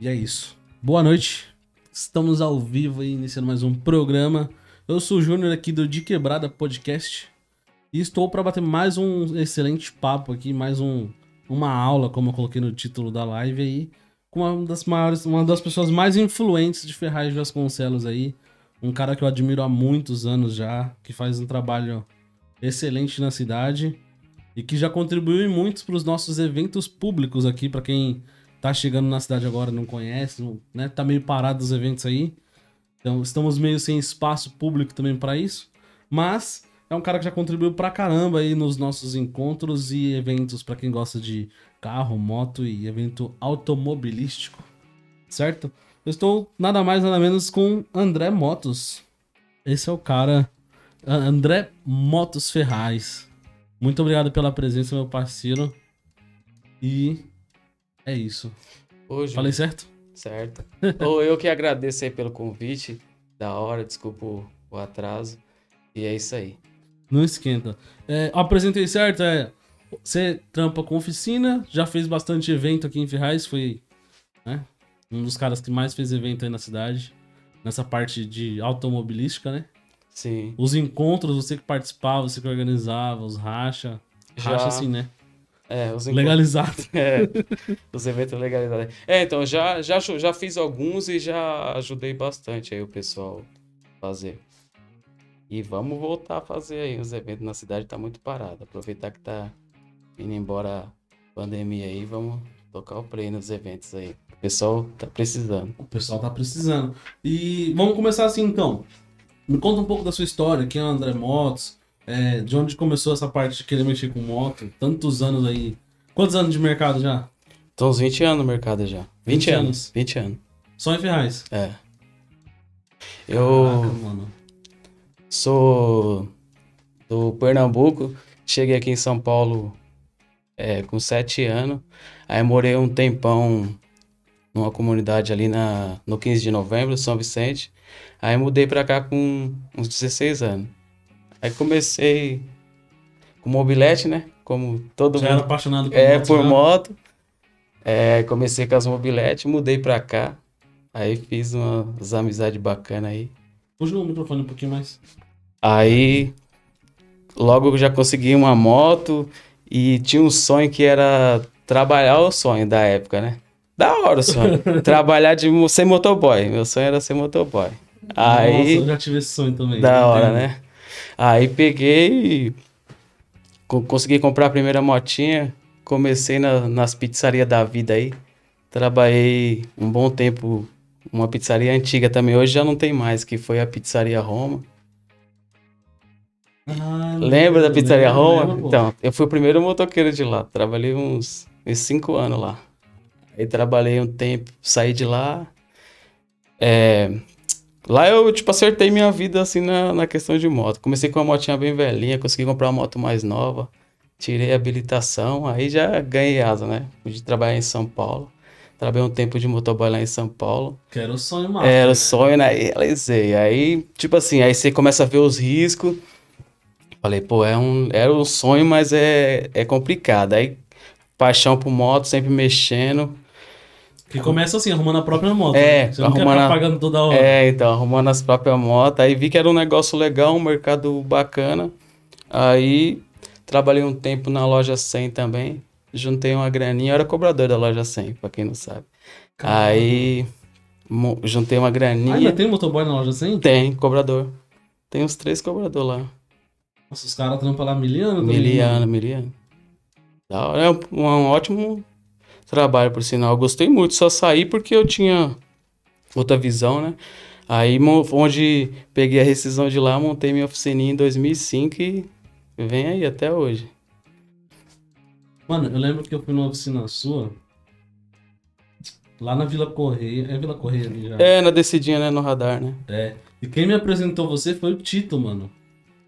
E é isso. Boa noite. Estamos ao vivo aí, iniciando mais um programa. Eu sou o Júnior aqui do De Quebrada Podcast. E estou para bater mais um excelente papo aqui, mais um, uma aula, como eu coloquei no título da live aí, com uma das maiores, uma das pessoas mais influentes de Ferraz Vasconcelos aí. Um cara que eu admiro há muitos anos já, que faz um trabalho excelente na cidade e que já contribuiu em muitos para os nossos eventos públicos aqui, para quem tá chegando na cidade agora não conhece, não, né? Tá meio parado os eventos aí. Então estamos meio sem espaço público também para isso. Mas é um cara que já contribuiu pra caramba aí nos nossos encontros e eventos para quem gosta de carro, moto e evento automobilístico. Certo? Eu estou nada mais nada menos com André Motos. Esse é o cara André Motos Ferraz. Muito obrigado pela presença, meu parceiro. E é isso. Hoje, Falei certo? Certo. Ou eu que agradeço aí pelo convite. Da hora, desculpa o, o atraso. E é isso aí. Não esquenta. É, apresentei certo, é. Você trampa com oficina, já fez bastante evento aqui em Ferraz, foi né, um dos caras que mais fez evento aí na cidade, nessa parte de automobilística, né? Sim. Os encontros, você que participava, você que organizava, os racha. Já- Racha assim, né? É, os Legalizado. É, os eventos legalizados. É, então, já, já, já fiz alguns e já ajudei bastante aí o pessoal a fazer. E vamos voltar a fazer aí os eventos na cidade, tá muito parado. Aproveitar que tá indo embora a pandemia aí, vamos tocar o play nos eventos aí. O pessoal tá precisando. O pessoal tá precisando. E vamos começar assim então. Me conta um pouco da sua história, quem é o André Motos, é, de onde começou essa parte de querer mexer com moto, tantos anos aí. Quantos anos de mercado já? Tô uns 20 anos no mercado já. 20, 20 anos. anos. 20 anos. Só em Ferraz. É. Eu. Caraca, mano. Sou do Pernambuco, cheguei aqui em São Paulo é, com sete anos. Aí morei um tempão numa comunidade ali na, no 15 de novembro, São Vicente. Aí mudei pra cá com uns 16 anos. Aí comecei com mobilete, né? Como todo Já era mundo. apaixonado por É, moto, por já? moto. É, comecei com as mobiletes, mudei pra cá. Aí fiz umas amizades bacanas aí. Puxa o microfone um pouquinho mais. Aí logo já consegui uma moto e tinha um sonho que era trabalhar o sonho da época, né? Da hora o sonho. Trabalhar de ser motoboy. Meu sonho era ser motoboy. Aí, Nossa, eu já tive esse sonho também. da hora, Entendo. né? Aí peguei e co- consegui comprar a primeira motinha. Comecei na- nas pizzarias da vida aí. Trabalhei um bom tempo, uma pizzaria antiga também. Hoje já não tem mais, que foi a Pizzaria Roma. Ah, Lembra da Pizzaria lembro, Roma? lembro, então, eu fui o primeiro motoqueiro de lá. Trabalhei uns, uns cinco anos lá. Aí trabalhei um tempo, saí de lá. É, lá eu, tipo, acertei minha vida, assim, na, na questão de moto. Comecei com uma motinha bem velhinha, consegui comprar uma moto mais nova. Tirei a habilitação, aí já ganhei asa, né? Pude trabalhar em São Paulo. Trabalhei um tempo de motoboy lá em São Paulo. Que era o sonho massa. Era né? o sonho, né? E realizei. Aí, tipo assim, aí você começa a ver os riscos. Falei, pô, é um, era um sonho, mas é, é complicado. Aí, paixão por moto, sempre mexendo. Que começa assim, arrumando a própria moto. É, né? Você não quer arrumando ficar a- pagando toda hora. É, então, arrumando as próprias motos. Aí vi que era um negócio legal, um mercado bacana. Aí, trabalhei um tempo na loja 100 também. Juntei uma graninha, eu era cobrador da loja 100, pra quem não sabe. Caramba. Aí, juntei uma graninha. Ainda tem motoboy na loja assim? Tem, cobrador. Tem uns três cobradores lá. Nossa, os caras trampam lá miliano também. Miliano, mano. miliano. Da hora, é um, um ótimo trabalho, por sinal. Eu gostei muito, só saí porque eu tinha outra visão, né? Aí, onde peguei a rescisão de lá, montei minha oficininha em 2005 e vem aí até hoje. Mano, eu lembro que eu fui numa oficina sua. Lá na Vila Correia. É Vila Correia ali já. É, na descidinha, né, no radar, né? É. E quem me apresentou você foi o Tito, mano.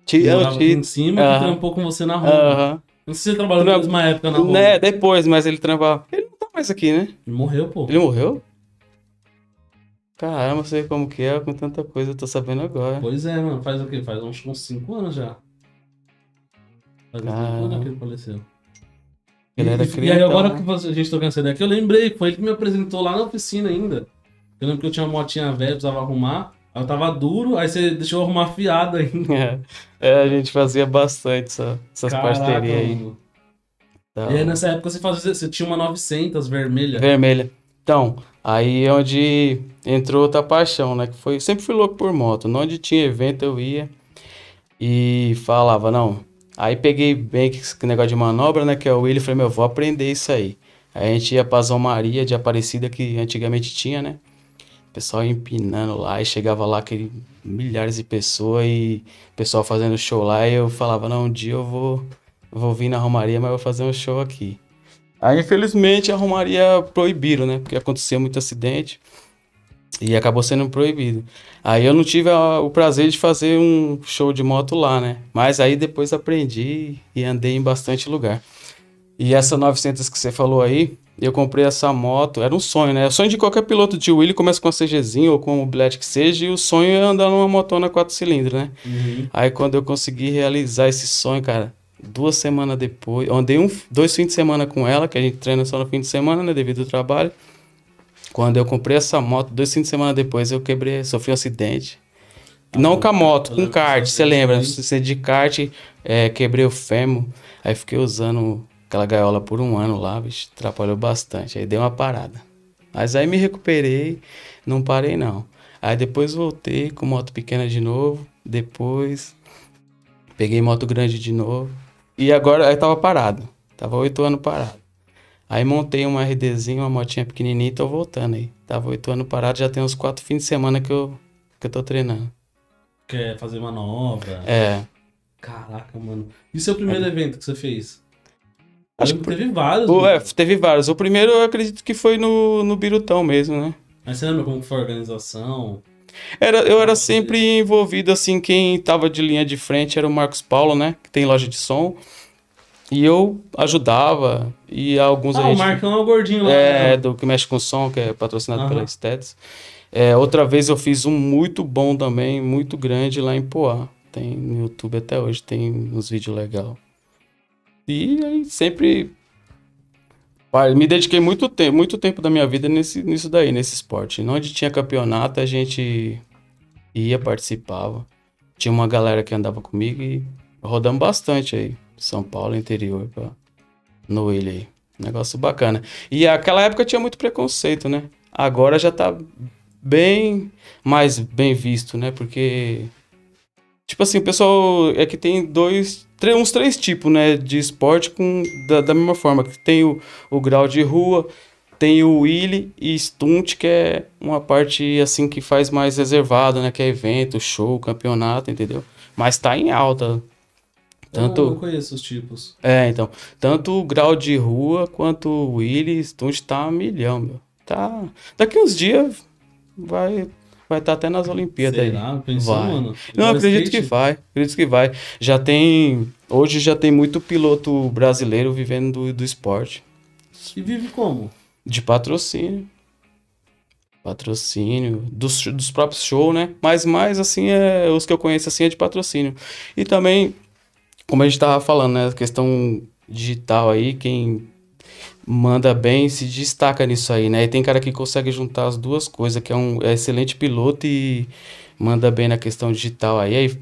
Ti- Que é o aqui em Tito. cima Aham. que trampou com você na rua. Aham. Não sei se você trabalhou na mesma época na rua. Né, depois, mas ele trampava. Ele mais aqui, né? Ele morreu, pô. Ele morreu? Caramba, sei como que é, com tanta coisa, eu tô sabendo agora. Pois é, mano. Faz o quê? Faz uns 5 anos já. Faz uns 5 Caramba. anos que ele faleceu. Ele era criança. e aí agora que você- a gente trocando essa ideia aqui, eu lembrei que foi ele que me apresentou lá na oficina ainda. Eu lembro que eu tinha uma motinha velha, precisava arrumar. Aí eu tava duro, aí você deixou eu arrumar fiado ainda. É, é, a gente fazia bastante essa- essas Caraca, parcerias aí. mano. Então, E aí nessa época você fazia, você tinha uma 900 vermelha. Vermelha. Então, aí é onde entrou outra paixão, né? Que foi, sempre fui louco por moto. Onde tinha evento eu ia e falava, não. Aí peguei bem que esse negócio de manobra, né? Que é o Willi, falei, meu, vou aprender isso aí. Aí a gente ia pra Zão Maria de Aparecida, que antigamente tinha, né? O pessoal ia empinando lá e chegava lá aquele milhares de pessoas e o pessoal fazendo show lá e eu falava, não, um dia eu vou, vou vir na Romaria, mas vou fazer um show aqui. Aí, infelizmente, a Romaria proibiram, né? Porque acontecia muito acidente e acabou sendo proibido. Aí eu não tive a- o prazer de fazer um show de moto lá, né? Mas aí depois aprendi e andei em bastante lugar. E essa 900 que você falou aí, eu comprei essa moto, era um sonho, né? O sonho de qualquer piloto de Willy começa com a CGzinho ou com o mobilete que seja, e o sonho é andar numa motona 4 cilindros, né? Uhum. Aí quando eu consegui realizar esse sonho, cara, duas semanas depois, andei um, dois fins de semana com ela, que a gente treina só no fim de semana, né, devido ao trabalho. Quando eu comprei essa moto, dois fins de semana depois eu quebrei, sofri um acidente. Ah, Não com a moto, com kart, você lembra? Você de kart, é, quebrei o fêmur, aí fiquei usando aquela gaiola por um ano lá, bicho, atrapalhou bastante, aí dei uma parada. Mas aí me recuperei, não parei não. Aí depois voltei com moto pequena de novo, depois peguei moto grande de novo, e agora aí tava parado, tava oito anos parado. Aí montei uma RDzinha, uma motinha pequenininha e tô voltando aí. Tava oito anos parado, já tem uns quatro fins de semana que eu, que eu tô treinando. Quer fazer manobra. É, Caraca, mano. E seu primeiro evento que você fez? Eu Acho que teve vários. O- é, teve vários. O primeiro eu acredito que foi no, no Birutão mesmo, né? Mas você lembra como foi a organização? Era, eu era sempre envolvido, assim, quem tava de linha de frente era o Marcos Paulo, né? Que tem loja de som. E eu ajudava. E alguns Ah, o Marcão é o gordinho lá. É, né? do que mexe com som, que é patrocinado pela Steds. É, outra vez eu fiz um muito bom também, muito grande lá em Poá. Tem no YouTube até hoje, tem uns vídeos legais. E aí sempre me dediquei muito tempo, muito tempo da minha vida nesse, nisso daí, nesse esporte. Onde tinha campeonato, a gente ia, participava. Tinha uma galera que andava comigo e rodamos bastante aí. São Paulo, interior, pra, no Willi aí. Negócio bacana. E aquela época tinha muito preconceito, né? Agora já tá bem mais bem visto, né? Porque, tipo assim, o pessoal é que tem dois, uns três tipos, né? De esporte com, da, da mesma forma. Que tem o, o grau de rua, tem o Willy e Stunt, que é uma parte, assim, que faz mais reservado, né? Que é evento, show, campeonato, entendeu? Mas tá em alta. Eu Tanto... não conheço os tipos. É, então, tanto o grau de rua quanto o Willy Stunt tá um milhão, meu. Tá. Daqui uns dias vai vai estar até nas Olimpíadas aí. Será? Pensou, Vai. mano? Não, acredito que skate? vai. Acredito que vai. Já tem. Hoje já tem muito piloto brasileiro vivendo do, do esporte. E vive como? De patrocínio. Patrocínio. Dos, dos próprios shows, né? Mas mais assim, é, os que eu conheço assim é de patrocínio. E também, como a gente tava falando, né? A questão digital aí, quem manda bem se destaca nisso aí, né? E tem cara que consegue juntar as duas coisas, que é um é excelente piloto e manda bem na questão digital aí. aí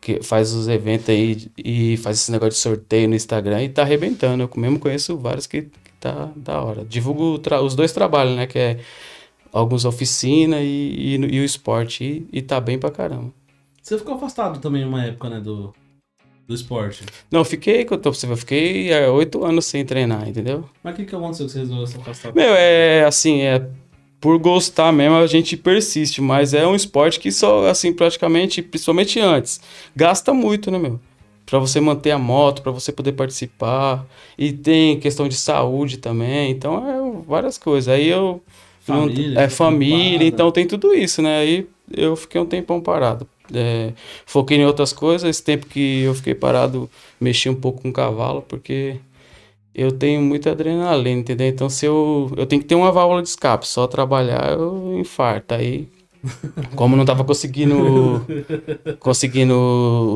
que faz os eventos aí e faz esse negócio de sorteio no Instagram e tá arrebentando. Eu mesmo conheço vários que, que tá da hora. Divulgo os dois trabalhos, né? Que é alguns oficina e, e, e o esporte. E, e tá bem pra caramba. Você ficou afastado também uma época, né, do, do esporte. Não, fiquei, que eu tô eu fiquei é, oito anos sem treinar, entendeu? Mas o que, que aconteceu que você resolveu se afastar? Meu, é assim, é por gostar mesmo a gente persiste, mas é um esporte que só, assim, praticamente, principalmente antes, gasta muito, né, meu? Pra você manter a moto, pra você poder participar, e tem questão de saúde também, então é várias coisas. Aí eu. não- Família, é fica família, preocupada. então tem tudo isso, né? Aí eu fiquei um tempão parado. É, foquei em outras coisas, esse tempo que eu fiquei parado, mexi um pouco com o cavalo, porque eu tenho muita adrenalina, entendeu? Então, se eu, eu tenho que ter uma válvula de escape, só trabalhar eu infarto. Aí, como não tava conseguindo conseguindo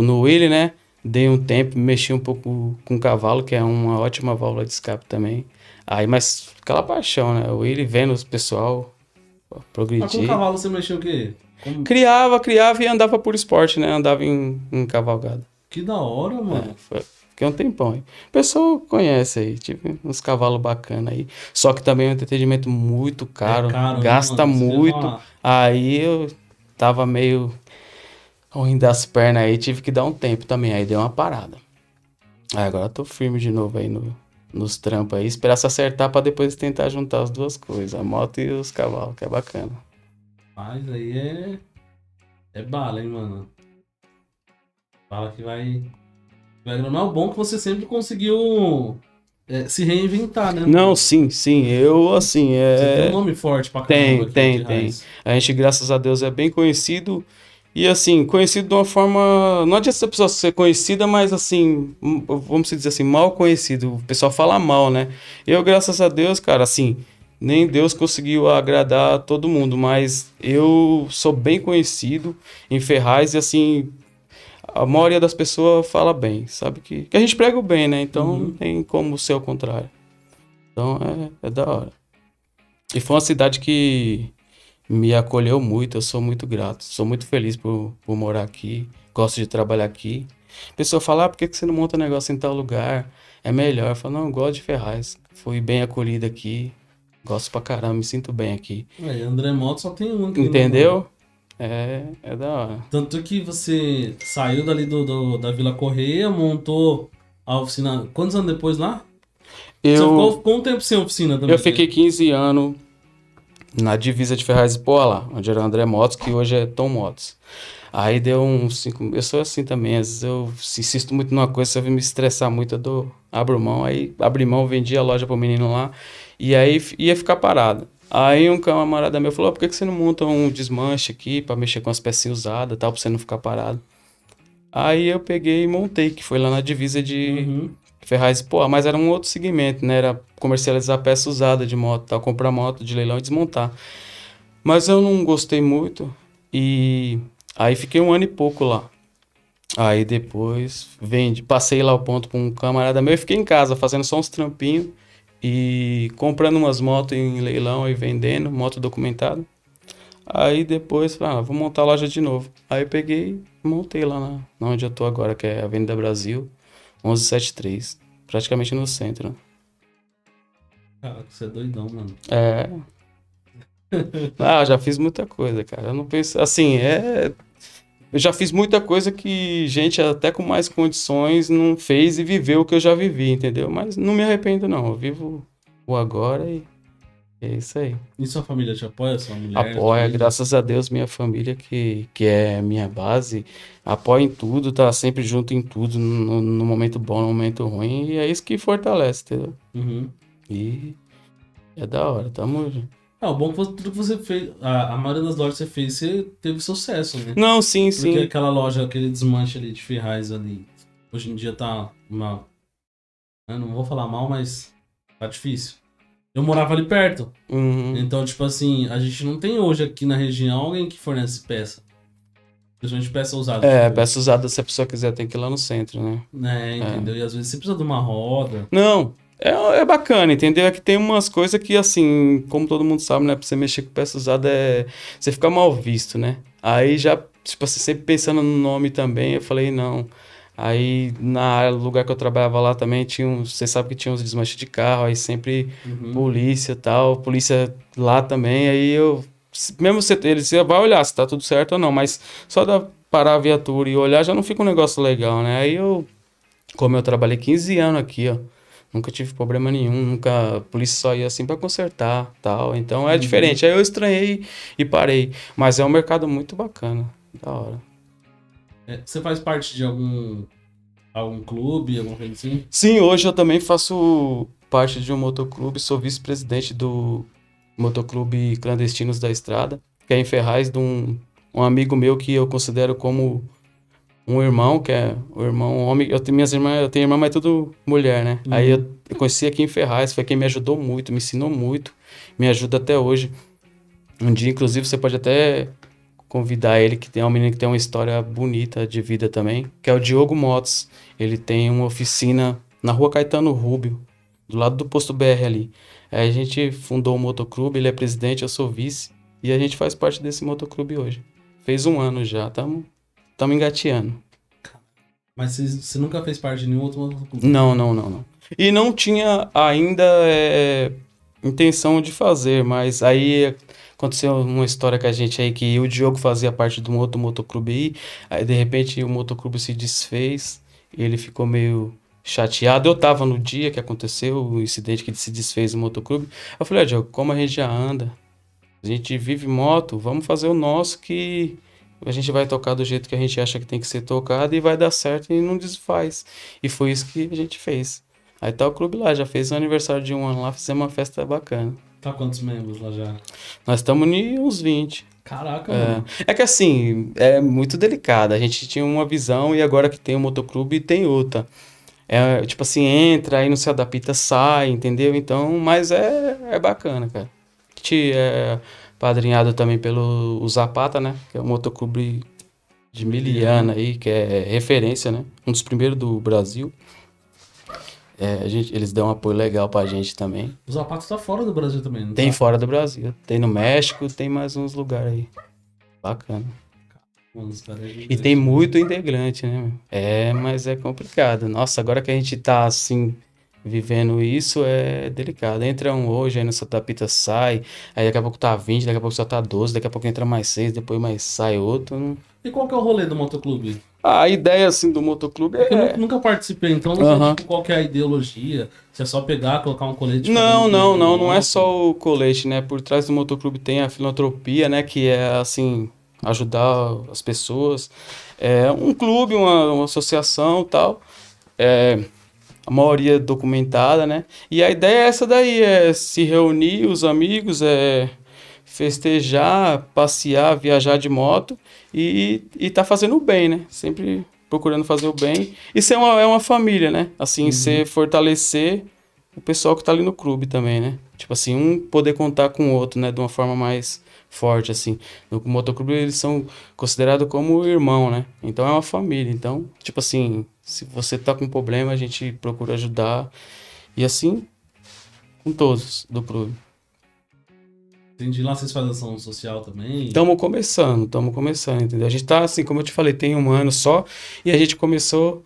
no Willy, né? dei um tempo, mexi um pouco com o cavalo, que é uma ótima válvula de escape também. Aí, mas aquela paixão, né? Eu ir vendo os pessoal progredir. Mas com o cavalo você mexeu o quê? Como... Criava, criava e andava por esporte, né? Andava em, em cavalgada. Que da hora, mano. É, foi, fiquei um tempão aí. O pessoal conhece aí, tipo, uns cavalos bacanas aí. Só que também é um entretenimento muito caro, é caro gasta né, muito. Aí eu tava meio ruim das pernas aí, tive que dar um tempo também. Aí deu uma parada. Aí agora eu tô firme de novo aí no, nos trampos aí. Esperar se acertar pra depois tentar juntar as duas coisas, a moto e os cavalos, que é bacana. Mas aí é. É bala, hein, mano. Fala que vai. Vai granar o bom que você sempre conseguiu é, se reinventar, né? Não, sim, sim. Eu, assim. É... Você tem um nome forte pra caramba. Tem, tem, tem. A gente, graças a Deus, é bem conhecido. E assim, conhecido de uma forma. Não adianta a pessoa ser conhecida, mas assim, vamos dizer assim, mal conhecido. O pessoal fala mal, né? Eu, graças a Deus, cara, assim, nem Deus conseguiu agradar todo mundo, mas eu sou bem conhecido em Ferraz e assim, a maioria das pessoas fala bem, sabe? Que, que a gente prega o bem, né? Então uhum. não tem como ser o contrário. Então é, é da hora. E foi uma cidade que me acolheu muito, eu sou muito grato, sou muito feliz por, por morar aqui, gosto de trabalhar aqui. A pessoa fala, ah, por que você não monta negócio em tal lugar? É melhor. Eu falo, não, eu gosto de Ferraz. Fui bem acolhido aqui, gosto pra caramba, me sinto bem aqui. É, André Moto só tem um. Entendeu? É, é da hora. Tanto que você saiu dali do, do, da Vila Correia, montou a oficina. Quantos anos depois lá? Eu... Você ficou quanto tempo sem oficina também? Eu fiquei 15 anos na divisa de Ferraz e Poá onde era André Motos, que hoje é Tom Motos. Aí deu uns cinco. Eu sou assim também, às vezes eu insisto muito numa coisa, se eu me estressar muito, eu dou, abro mão. Aí abri mão, vendi a loja pro menino lá, e aí ia ficar parado. Aí um camarada meu falou: por que, que você não monta um desmanche aqui para mexer com as peças usadas tal, pra você não ficar parado? Aí eu peguei e montei, que foi lá na divisa de, uhum. Ferraz, pô, mas era um outro segmento, né? Era comercializar peça usada de moto, tal, comprar moto de leilão e desmontar. Mas eu não gostei muito e aí fiquei um ano e pouco lá. Aí depois vendi, passei lá o ponto com um camarada meu e fiquei em casa fazendo só uns trampinhos e comprando umas motos em leilão e vendendo, moto documentada. Aí depois, falei, ah, vou montar a loja de novo. Aí peguei montei lá na, na onde eu tô agora, que é a Avenida Brasil. 1173. Praticamente no centro. Cara, você é doidão, mano. É. ah, já fiz muita coisa, cara. Eu não penso. Assim, é. Eu já fiz muita coisa que gente até com mais condições não fez e viveu o que eu já vivi, entendeu? Mas não me arrependo, não. Eu vivo o agora e é isso aí. E sua família te apoia? Sua mulher? Apoia, graças a Deus, minha família, que, que é minha base, apoia em tudo, tá sempre junto em tudo, no, no momento bom, no momento ruim, e é isso que fortalece, entendeu? Uhum. E é da hora, tamo. É, o bom é que tudo que você fez, a, a maioria das lojas que você fez, você teve sucesso, né? Não, sim, Porque sim. Porque aquela loja, aquele desmanche ali de Ferraz ali, hoje em dia tá mal. Eu não vou falar mal, mas tá difícil. Eu morava ali perto. Uhum. Então, tipo assim, a gente não tem hoje aqui na região alguém que fornece peça. Principalmente peça usada. É, tipo. peça usada, se a pessoa quiser, tem que ir lá no centro, né? É, entendeu? É. E às vezes você precisa de uma roda. Não, é, é bacana, entendeu? É que tem umas coisas que, assim, como todo mundo sabe, né? Pra você mexer com peça usada, é... você fica mal visto, né? Aí já, tipo assim, sempre pensando no nome também, eu falei, não... Aí, na lugar que eu trabalhava lá também, tinha um, você sabe que tinha uns desmanches de carro, aí sempre uhum. polícia tal, polícia lá também, aí eu, mesmo você, ele você vai olhar se tá tudo certo ou não, mas só da parar a viatura e olhar já não fica um negócio legal, né? Aí eu, como eu trabalhei 15 anos aqui, ó, nunca tive problema nenhum, nunca, a polícia só ia assim para consertar, tal, então é uhum. diferente, aí eu estranhei e parei, mas é um mercado muito bacana, da hora. É, você faz parte de algum algum clube, alguma coisa assim? Sim, hoje eu também faço parte de um motoclube, sou vice-presidente do motoclube Clandestinos da Estrada, que é em Ferraz, de um, um amigo meu que eu considero como um irmão, que é o irmão homem. Eu tenho minhas irmãs, eu tenho irmã, mas é tudo mulher, né? Uhum. Aí eu, eu conheci aqui em Ferraz, foi quem me ajudou muito, me ensinou muito, me ajuda até hoje. Um dia, inclusive, você pode até convidar ele, que tem um menino que tem uma história bonita de vida também, que é o Diogo Motos. Ele tem uma oficina na rua Caetano Rubio, do lado do posto BR ali. Aí a gente fundou o motoclube, ele é presidente, eu sou vice, e a gente faz parte desse motoclube hoje. Fez um ano já, estamos engateando. Mas você, nunca fez parte de nenhum outro motoclube? Não, não, não, não. E não tinha ainda é, intenção de fazer, mas aí aconteceu uma história com a gente aí que o Diogo fazia parte de um outro motoclube aí, aí de repente o motoclube se desfez, e ele ficou meio chateado. Eu tava no dia que aconteceu o incidente que se desfez o motoclube. Eu falei, ó, Diogo, como a gente já anda, a gente vive moto, vamos fazer o nosso que a gente vai tocar do jeito que a gente acha que tem que ser tocado e vai dar certo e não desfaz. E foi isso que a gente fez. Aí tá o clube lá, já fez o aniversário de um ano lá, fizemos uma festa bacana. Tá quantos membros lá já? Nós estamos em uns 20. Caraca, É, é que assim, é muito delicado. A gente tinha uma visão e agora que tem o motoclube tem outra. É, tipo assim, entra, aí não se adapta, sai, entendeu? Então, mas é, é bacana, cara. A gente é padrinhado também pelo Zapata, né? Que é um motoclube de Miliana aí, que é referência, né? Um dos primeiros do Brasil. É, a gente, eles dão um apoio legal pra gente também. O Zapato tá fora do Brasil também, não Tem tá? fora do Brasil, tem no México, tem mais uns lugares aí. Bacana. E tem muito integrante, né? É, mas é complicado. Nossa, agora que a gente tá assim, vivendo isso, é delicado. Entra um hoje, aí no Santa Pita sai, aí daqui a pouco tá 20, daqui a pouco só tá 12, daqui a pouco entra mais 6, depois mais sai outro. E qual que é o rolê do motoclube? Ah, a ideia assim do motoclube É eu é. nu- nunca participei, então não sei tipo, qual que é a ideologia. Se é só pegar, colocar um colete. Não, não, não, não é só o colete, né? Por trás do motoclube tem a filantropia, né? Que é assim, ajudar as pessoas. É um clube, uma, uma associação tal. É, a maioria documentada, né? E a ideia é essa daí, é se reunir os amigos, é festejar, passear, viajar de moto e, e tá fazendo o bem, né? Sempre procurando fazer o bem. Isso é uma, é uma família, né? Assim, você fortalecer o pessoal que tá ali no clube também, né? Tipo assim, um poder contar com o outro, né? De uma forma mais forte, assim. No motoclube eles são considerados como irmão, né? Então é uma família. Então, tipo assim, se você tá com problema, a gente procura ajudar. E assim, com todos do clube. Entendi. Lá vocês fazem ação social também. Estamos começando, estamos começando, entendeu? A gente tá assim, como eu te falei, tem um ano só e a gente começou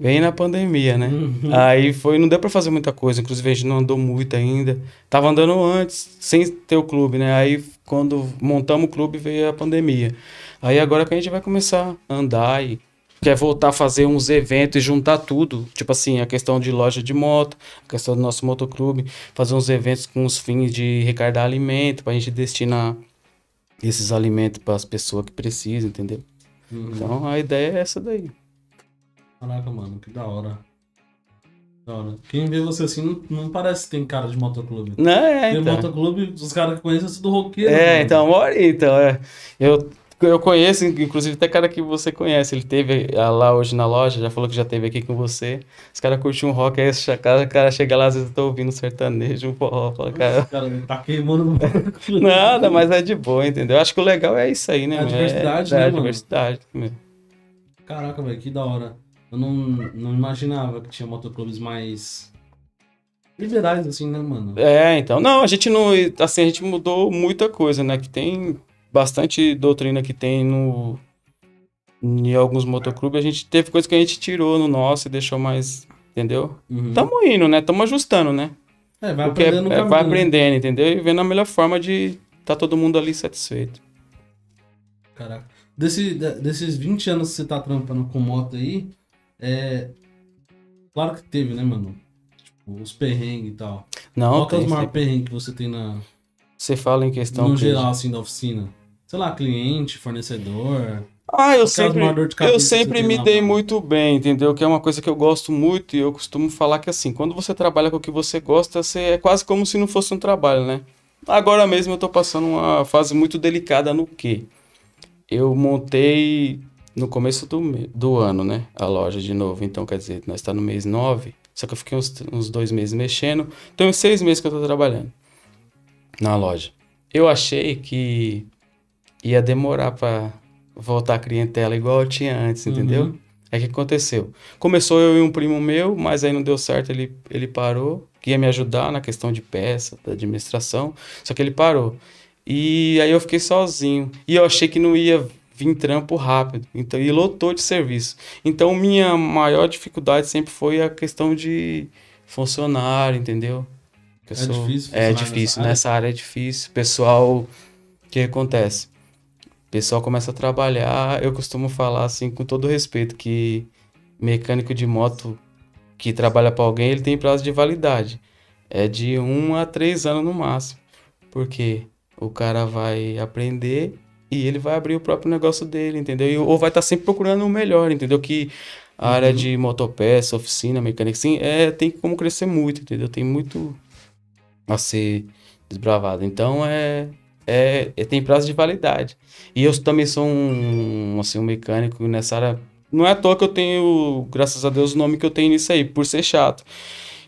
bem na pandemia, né? Uhum. Aí foi, não deu pra fazer muita coisa, inclusive a gente não andou muito ainda. Tava andando antes, sem ter o clube, né? Aí quando montamos o clube veio a pandemia. Aí agora que a gente vai começar a andar e quer voltar a fazer uns eventos e juntar tudo, tipo assim, a questão de loja de moto, a questão do nosso motoclube, fazer uns eventos com os fins de recargar alimento, pra gente destinar esses alimentos para as pessoas que precisam, entendeu? Uhum. Então a ideia é essa daí. Caraca, mano, que da hora. Da hora. Quem vê você assim não, não parece que tem cara de motoclube. Não, é, Tem então. motoclube, os caras que conhecem são do roqueiro. É, mano. então, mora então, é. Eu, eu conheço, inclusive, até cara que você conhece. Ele teve lá hoje na loja, já falou que já teve aqui com você. Os caras curtem um rock, aí esse cara, o cara chega lá, às vezes eu tô ouvindo um sertanejo, um forró, fala, cara. Cara, tá queimando. Nada, mas é de boa, entendeu? Acho que o legal é isso aí, né? É a meu? diversidade, é, né, é a diversidade. mesmo. Caraca, velho, que da hora. Eu não, não imaginava que tinha motoclubes mais liberais assim, né, mano? É, então. Não, a gente não. Assim, a gente mudou muita coisa, né? Que tem bastante doutrina que tem no. Em alguns motoclubes, a gente teve coisa que a gente tirou no nosso e deixou mais. Entendeu? Uhum. Tamo indo, né? Tamo ajustando, né? É, vai Porque aprendendo no é, caminho, vai né? aprendendo, entendeu? E vendo a melhor forma de tá todo mundo ali satisfeito. Caraca. Desse, de- desses 20 anos que você tá trampando com moto aí, é. Claro que teve, né, mano? Tipo, os perrengues e tal. Não, Qual que é os maiores perrengues que você tem na, você fala em questão. no que- geral, assim, da oficina? Sei lá, cliente, fornecedor. Ah, eu que sempre, cabeça eu que sempre me dei mão? muito bem, entendeu? Que é uma coisa que eu gosto muito e eu costumo falar que assim, quando você trabalha com o que você gosta, você é quase como se não fosse um trabalho, né? Agora mesmo eu tô passando uma fase muito delicada no quê? Eu montei no começo do, do ano, né? A loja de novo. Então, quer dizer, nós está no mês 9, só que eu fiquei uns, uns dois meses mexendo. Então, seis meses que eu tô trabalhando na loja. Eu achei que ia demorar pra voltar a clientela igual eu tinha antes, entendeu? Uhum. O que aconteceu? Começou eu e um primo meu, mas aí não deu certo, ele, ele parou, que ia me ajudar na questão de peça, da administração, só que ele parou. E aí eu fiquei sozinho. E eu achei que não ia vir trampo rápido. Então, e lotou de serviço. Então, minha maior dificuldade sempre foi a questão de funcionário, entendeu? Eu É difícil É difícil, nessa nessa área é difícil. Pessoal, o que acontece? Pessoal começa a trabalhar, eu costumo falar assim, com todo respeito, que mecânico de moto que trabalha para alguém, ele tem prazo de validade. É de um a três anos no máximo. Porque o cara vai aprender e ele vai abrir o próprio negócio dele, entendeu? E- ou vai estar sempre procurando o melhor, entendeu? Que a área Uhum. de motopeça, oficina, mecânica, sim, é, tem como crescer muito, entendeu? Tem muito a ser desbravado. Então é, é, é- tem prazo de validade. E eu também sou um, assim, um mecânico nessa área. Não é à toa que eu tenho, graças a Deus, o nome que eu tenho nisso aí, por ser chato.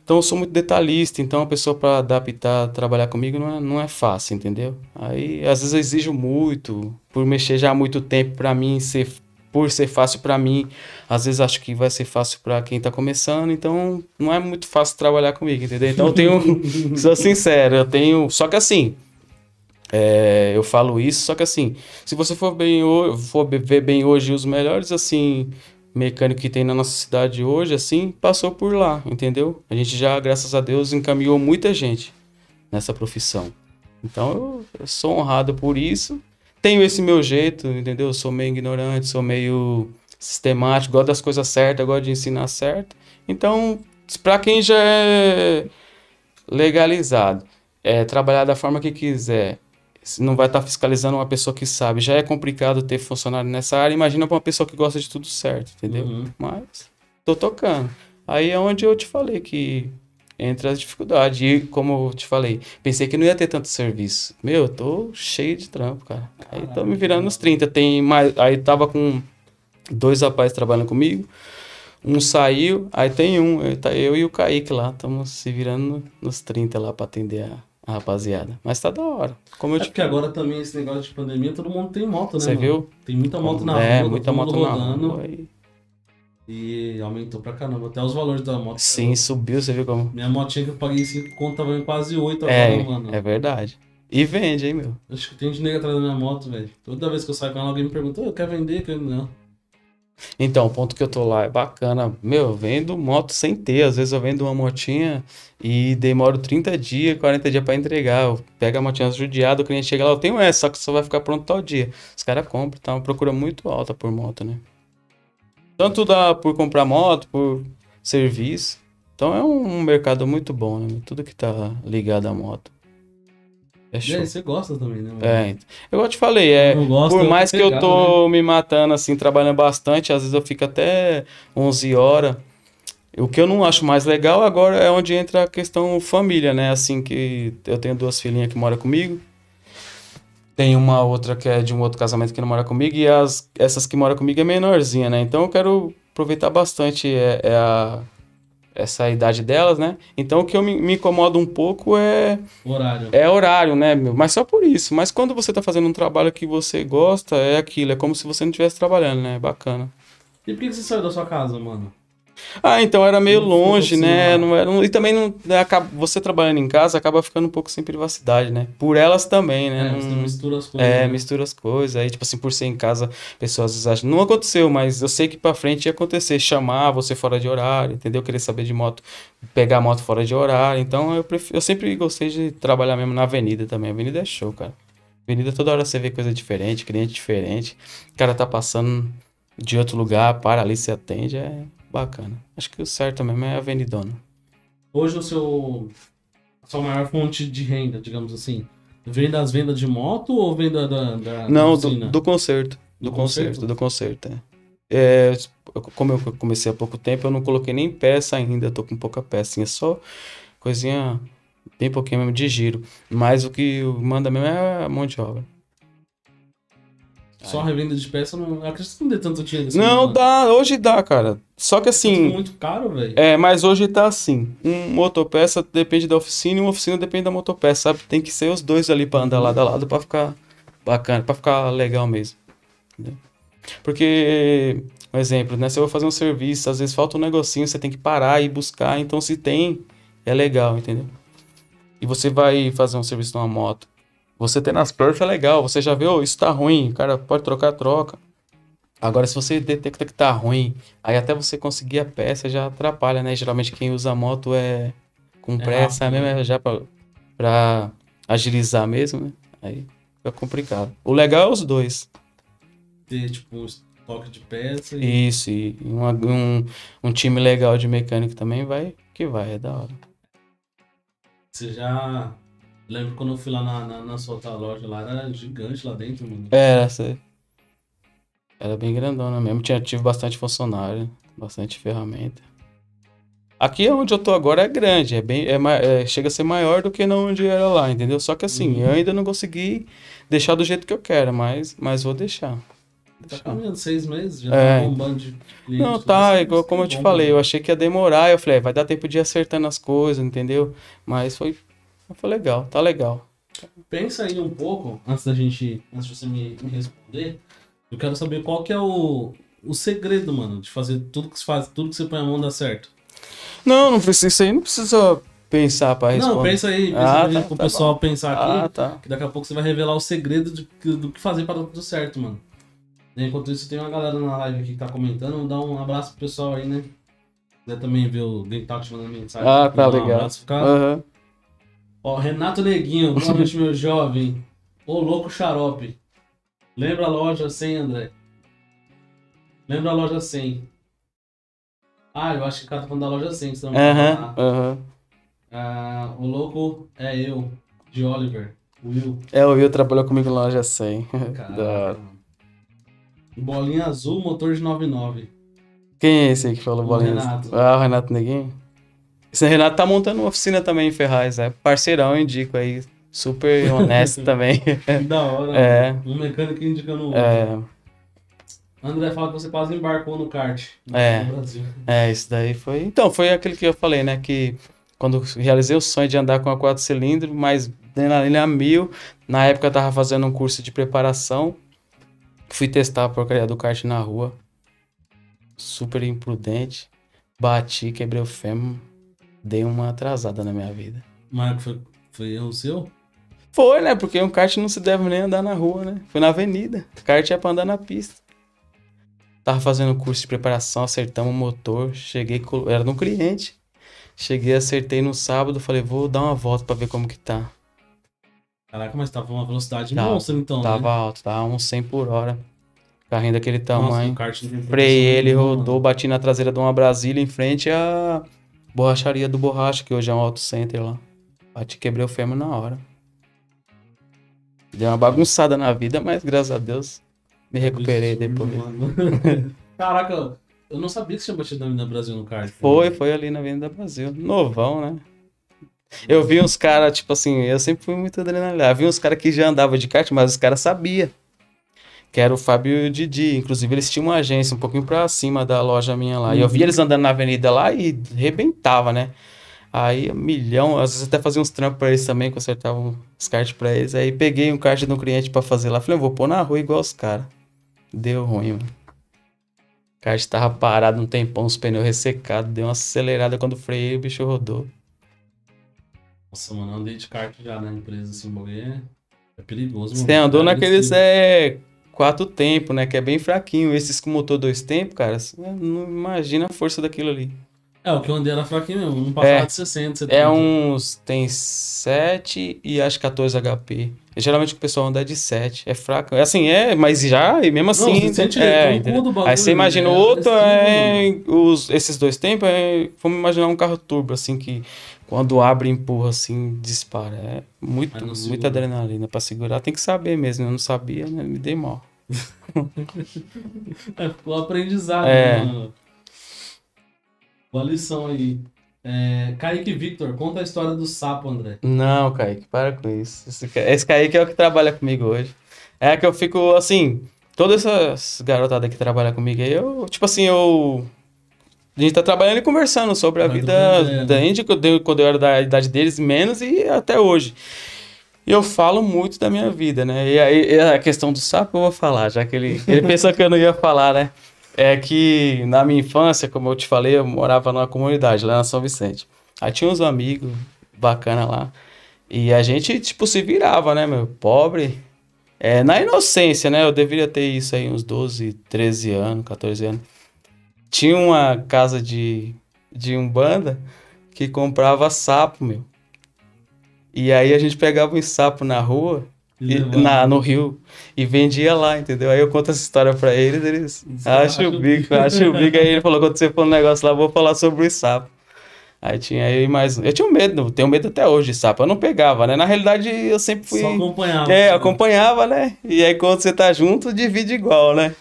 Então eu sou muito detalhista, então a pessoa para adaptar, trabalhar comigo não é, não é fácil, entendeu? Aí às vezes eu exijo muito, por mexer já há muito tempo para mim ser por ser fácil para mim, às vezes acho que vai ser fácil para quem tá começando, então não é muito fácil trabalhar comigo, entendeu? Então eu tenho, sou sincero, eu tenho, só que assim, é, eu falo isso, só que assim, se você for bem for ver bem hoje os melhores assim mecânico que tem na nossa cidade hoje, assim, passou por lá, entendeu? A gente já, graças a Deus, encaminhou muita gente nessa profissão. Então eu, eu sou honrado por isso. Tenho esse meu jeito, entendeu? Eu sou meio ignorante, sou meio sistemático, gosto das coisas certas, gosto de ensinar certo. Então, para quem já é legalizado, é, trabalhar da forma que quiser, se não vai estar fiscalizando uma pessoa que sabe, já é complicado ter funcionário nessa área, imagina para uma pessoa que gosta de tudo certo, entendeu? Uhum. Mas tô tocando. Aí é onde eu te falei que entra as dificuldades. E como eu te falei, pensei que não ia ter tanto serviço. Meu, eu tô cheio de trampo, cara. Aí tô me virando nos 30. Tem mais. Aí tava com dois rapazes trabalhando comigo. Um saiu, aí tem um, eu, tá eu e o Kaique lá, estamos se virando no- nos 30 lá pra atender a, a rapaziada. Mas tá da hora. Como eu É te porque agora também esse negócio de pandemia, todo mundo tem moto, né? Você mano? viu? Tem muita moto na é, rua, muita moto na rodando. rua. e- E aumentou pra caramba. Até os valores da moto. Sim, subiu, você viu como. Minha motinha que eu paguei 5 conto tava em quase 8 agora, É, mano. é verdade. E vende, hein, meu? Acho que tem dinheiro atrás da minha moto, velho. Toda vez que eu saio com ela, alguém me pergunta, eu quero vender? Quer... Não. Então, o ponto que eu tô lá é bacana. Meu, eu vendo moto sem ter. Às vezes eu vendo uma motinha e demoro 30 dias, 40 dias pra entregar. Eu pego a motinha judiada, o cliente chega lá, eu tenho essa, só que só vai ficar pronto tal dia. Os caras compram, tá uma procura muito alta por moto, né? Tanto dá por comprar moto, por serviço. Então é um mercado muito bom, né? Tudo que tá ligado à moto. É show. você gosta também, né? É, então. eu te falei, é, Eu gosto, por eu mais que eu pegado, tô me matando, assim, trabalhando bastante, às vezes eu fico até 11 horas. O que eu não acho mais legal agora é onde entra a questão família, né? Assim, que eu tenho duas filhinhas que moram comigo. Tem uma outra que é de um outro casamento que não mora comigo. E as, essas que moram comigo é menorzinha, né? Então eu quero aproveitar bastante é, é a, essa idade delas, né? Então o que eu me, me incomoda um pouco é Horário. é horário, né, meu? Mas só por isso. Mas quando você tá fazendo um trabalho que você gosta, é aquilo. É como se você não estivesse trabalhando, né? Bacana. E por que você saiu da sua casa, mano? Ah, então era meio Não longe, fosse né? Não era, e também não, né, acaba, você trabalhando em casa acaba ficando um pouco sem privacidade, né? Por elas também, né? É, Não- você mistura as coisas. é, né? mistura as coisas. Aí, tipo assim, por ser em casa, pessoas às vezes acham. Não aconteceu, mas eu sei que pra frente ia acontecer. Chamar você fora de horário, entendeu? Querer saber de moto, pegar a moto fora de horário. Então, eu, eu sempre gostei de trabalhar mesmo na avenida também. A avenida é show, cara. Avenida toda hora você vê coisa diferente, cliente diferente. O cara tá passando de outro lugar, para ali, se atende. É bacana. Acho que o certo mesmo é a avenidona. Hoje o seu. A sua maior fonte de renda, digamos assim. Vem das vendas de moto ou vem da. da, Não, da do, do concerto. Do, Do concerto, concerto? do concerto, é. É, como eu comecei há pouco tempo, eu não coloquei nem peça ainda, tô com pouca pecinha, só coisinha bem pouquinho mesmo de giro. Mas o que manda mesmo é a mão de obra. Só revenda de peça, não. Eu acredito que não dê tanto dinheiro assim. Não, mano. dá, hoje dá, cara. Só que É tudo assim, muito caro, velho. é, mas hoje tá assim. Um motopeça depende da oficina e uma oficina depende da motopeça, sabe? Tem que ser os dois ali pra andar lado a lado pra ficar bacana, pra ficar legal mesmo. Entendeu? Porque, um exemplo, né? Se eu vou fazer um serviço, às vezes falta um negocinho, você tem que parar e buscar. Então, se tem, é legal, entendeu? E você vai fazer um serviço numa moto. Você ter nas perfs é legal. Você já vê, oh, isso tá ruim. O cara pode trocar, troca. Agora, se você detecta que tá ruim, aí até você conseguir a peça já atrapalha, né? Geralmente quem usa moto é com pressa rápido, mesmo, é já pra, pra agilizar mesmo, né? Aí fica complicado. O legal é os dois. Ter, tipo, estoque de peça e... Isso, e uma- um, um time legal de mecânico também vai que vai, é da hora. Você já... Lembro quando eu fui lá na, na, na sua outra loja lá, era gigante lá dentro, mano. Era, você... Era bem grandona mesmo. Tinha, tive bastante funcionário, bastante ferramenta. Aqui onde eu tô agora é grande, é bem, é, é, chega a ser maior do que na onde era lá, entendeu? Só que assim, Uhum. eu ainda não consegui deixar do jeito que eu quero, mas, mas vou deixar. Tá caminhando seis meses, já É. tá bombando de cliente. Não, tudo tá, igual como eu te bom, falei, eu achei que ia demorar, eu falei, "É, vai dar tempo de ir acertando as coisas, entendeu? Mas foi, foi legal, tá legal. Pensa aí um pouco, antes da gente, antes de você me, me responder, eu quero saber qual que é o, o segredo, mano, de fazer tudo que se faz, tudo que você põe a mão dá certo. Não, não precisa, isso aí não precisa pensar pra responder. Não, pensa aí, pensa Ah, aí tá, pro tá pessoal pensar aqui, Ah, tá. que daqui a pouco você vai revelar o segredo de, do que fazer para dar tudo certo, mano. Enquanto isso, tem uma galera na live aqui que tá comentando, dar um abraço pro pessoal aí, né? quiser também ver o tá te mandando mensagem. Ah, tá mandar Um legal. abraço. Aham. Ó, Renato Neguinho, boa noite, meu jovem. Ô louco xarope. Lembra a loja 100, André? Lembra a loja 100? Ah, eu acho que o cara tá falando da loja 100, que você não vai Aham, falar. aham. Ah, o louco é eu, de Oliver. Will. É, o Will trabalhou comigo na loja 100. Da hora. Caraca. Bolinha azul, motor de 99. Quem é esse aí que falou O bolinha? Renato. Ah, o Renato Neguinho. Esse Renato tá montando uma oficina também em Ferraz, é parceirão, eu indico aí. Super honesto também. Da hora. É. Um mecânico indicando o outro. É, André fala que você quase embarcou no kart. É. No Brasil. é, isso daí foi. Então, foi aquele que eu falei, né? Que quando realizei o sonho de andar com a quatro cilindros, mas adrenalina a mil. Na época eu tava fazendo um curso de preparação. Fui testar a porcaria do kart na rua. Super imprudente. Bati, quebrei o fêmur. Dei uma atrasada na minha vida. Marco, foi, foi erro seu? Foi, né? Porque um kart não se deve nem andar na rua, né? Foi na avenida. Kart é pra andar na pista. Tava fazendo curso de preparação, acertamos o motor. Cheguei, era no cliente. Cheguei, acertei no sábado. Falei, vou dar uma volta pra ver como que tá. Caraca, mas tava uma velocidade Tava- monstra então, Tava né? alto, tava uns 100 por hora. Carrinho daquele Nossa, tamanho. o tem Freiei ele, rodou, bati na traseira de uma Brasília em frente à borracharia do Borracha, que hoje é um auto center lá. Bati, quebrei o fêmur na hora. Deu uma bagunçada na vida, mas graças a Deus me recuperei Absurdo, depois. Caraca, eu não sabia que você tinha batido na Avenida Brasil no kart. Foi, foi ali na Avenida Brasil. Novão, né? Eu vi uns caras, tipo assim, eu sempre fui muito adrenalina. Vi uns caras que já andavam de kart, mas os caras sabiam. Que era o Fábio e o Didi. Inclusive, eles tinham uma agência um pouquinho pra cima da loja minha lá. E eu vi eles andando na avenida lá e rebentava, né? Aí, um milhão, às vezes até fazia uns trampos pra eles também, consertava os kart pra eles. Aí peguei um kart de um cliente pra fazer lá. Falei, eu vou pôr na rua igual os caras. Deu ruim, mano. O kart tava parado um tempão, os pneus ressecados. Deu uma acelerada quando freiei, o bicho rodou. Nossa, mano, eu andei de kart já na empresa, assim, o bagulho é, é perigoso, mano. Você andou naqueles é, quatro tempos, né? Que é bem fraquinho. Esses com motor dois tempos, cara, não imagina a força daquilo ali. É, o que eu andei era fraquinho mesmo, não passava É. de 60, 70. É uns. Tem 7 e acho 14 HP. Geralmente o pessoal anda de 7. É fraco. É assim, é, mas já, e mesmo assim. você é, o bagulho, Aí você imagina o é outro, agressivo, é, os, esses dois tempos, é, vamos imaginar um carro turbo, assim, que quando abre e empurra, assim, dispara. É muito, muita adrenalina pra segurar. Tem que saber mesmo. Eu não sabia, né? Me dei mal. É, o aprendizado, É. né, mano. Boa lição aí. É, Kaique Victor, conta a história do sapo, André. Não, Kaique, para com isso. Esse, esse Kaique é o que trabalha comigo hoje. É que eu fico, assim, todas essas garotadas que trabalham comigo aí, eu, tipo assim, eu. A gente tá trabalhando e conversando sobre a Vai vida né? eu dei- quando eu era da idade deles, menos e até hoje. E eu falo muito da minha vida, né? E aí a questão do sapo eu vou falar, já que ele, ele pensou que eu não ia falar, né? É que na minha infância, como eu te falei, eu morava numa comunidade lá na São Vicente. Aí tinha uns amigos bacana lá. E a gente, tipo, se virava, né, meu? Pobre. É, na inocência, né? Eu deveria ter isso aí uns 12, 13 anos, 14 anos. Tinha uma casa de, de umbanda que comprava sapo, meu. E aí a gente pegava um sapo na rua, e, na, no rio, e vendia lá, entendeu? Aí eu conto essa história pra eles, eles acham o bico, acham o bico. Aí ele falou, quando você for no negócio lá, vou falar sobre os sapos. Aí tinha eu mais. Eu tinha medo, tenho medo até hoje de sapo. Eu não pegava, né? Na realidade, eu sempre fui. Só acompanhava. É, acompanhava, né? E aí quando você tá junto, divide igual, né?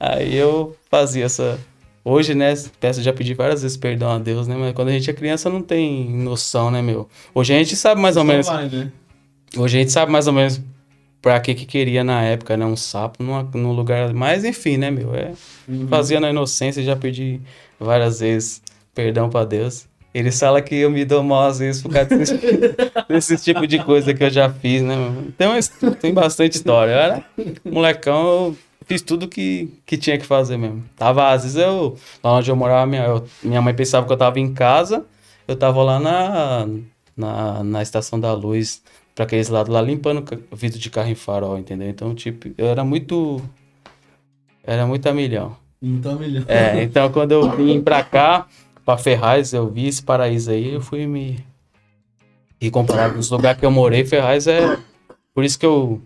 Aí eu fazia essa, Hoje, né, peço já pedi várias vezes perdão a Deus, né? Mas quando a gente é criança não tem noção, né, meu? Hoje a gente sabe mais ou menos. Vai, né? Hoje a gente sabe mais ou menos pra que que queria na época, né? Um sapo numa, num lugar. Mas enfim, né, meu? É, uhum. Fazia na inocência, já pedi várias vezes perdão pra Deus. Ele fala que eu me dou mal às vezes por causa desse, desse tipo de coisa que eu já fiz, né? Então tem bastante história. Eu era molecão, eu fiz tudo que, que tinha que fazer mesmo. Tava, às vezes eu, lá onde eu morava, minha, eu, minha mãe pensava que eu tava em casa, eu tava lá na, na, na estação da luz, pra aqueles lados lá, limpando vidro de carro em farol, entendeu? Então, tipo, eu era muito. Era muito a milhão. Muito a milhão. É, então quando eu vim pra cá, pra Ferraz, eu vi esse paraíso aí, eu fui me. E comparado com os lugares que eu morei, Ferraz é. Por isso que eu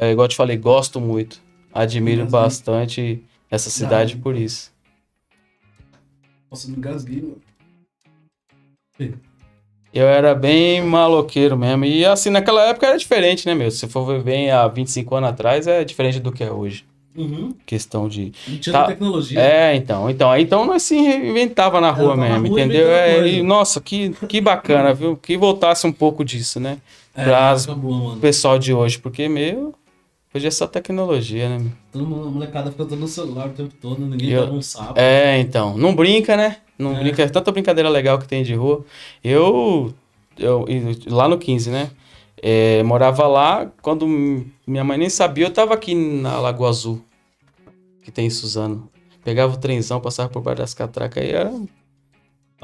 é, igual eu te falei, gosto muito. Admiro bastante essa cidade por isso. Nossa, me engasguei, mano. Eu era bem maloqueiro mesmo. E assim, naquela época era diferente, né, meu? Se for ver bem há 25 anos atrás, é diferente do que é hoje. Uhum. Questão de. E tinha tá... tecnologia. É, então. Então, então nós se reinventava na rua mesmo, rua entendeu? É, e, nossa, que, que bacana, viu? Que voltasse um pouco disso, né? É, pra o pessoal de hoje, porque, meu. Hoje é só tecnologia, né? Todo mundo, a molecada fica todo no celular o tempo todo, ninguém eu, um sapo. É, então. Não brinca, né? Não é. brinca. Tanta brincadeira legal que tem de rua. Eu, eu lá no 15, né? É, morava lá, quando minha mãe nem sabia, eu tava aqui na Lagoa Azul, que tem em Suzano. Pegava o trenzão, passava por baixo das catracas aí era.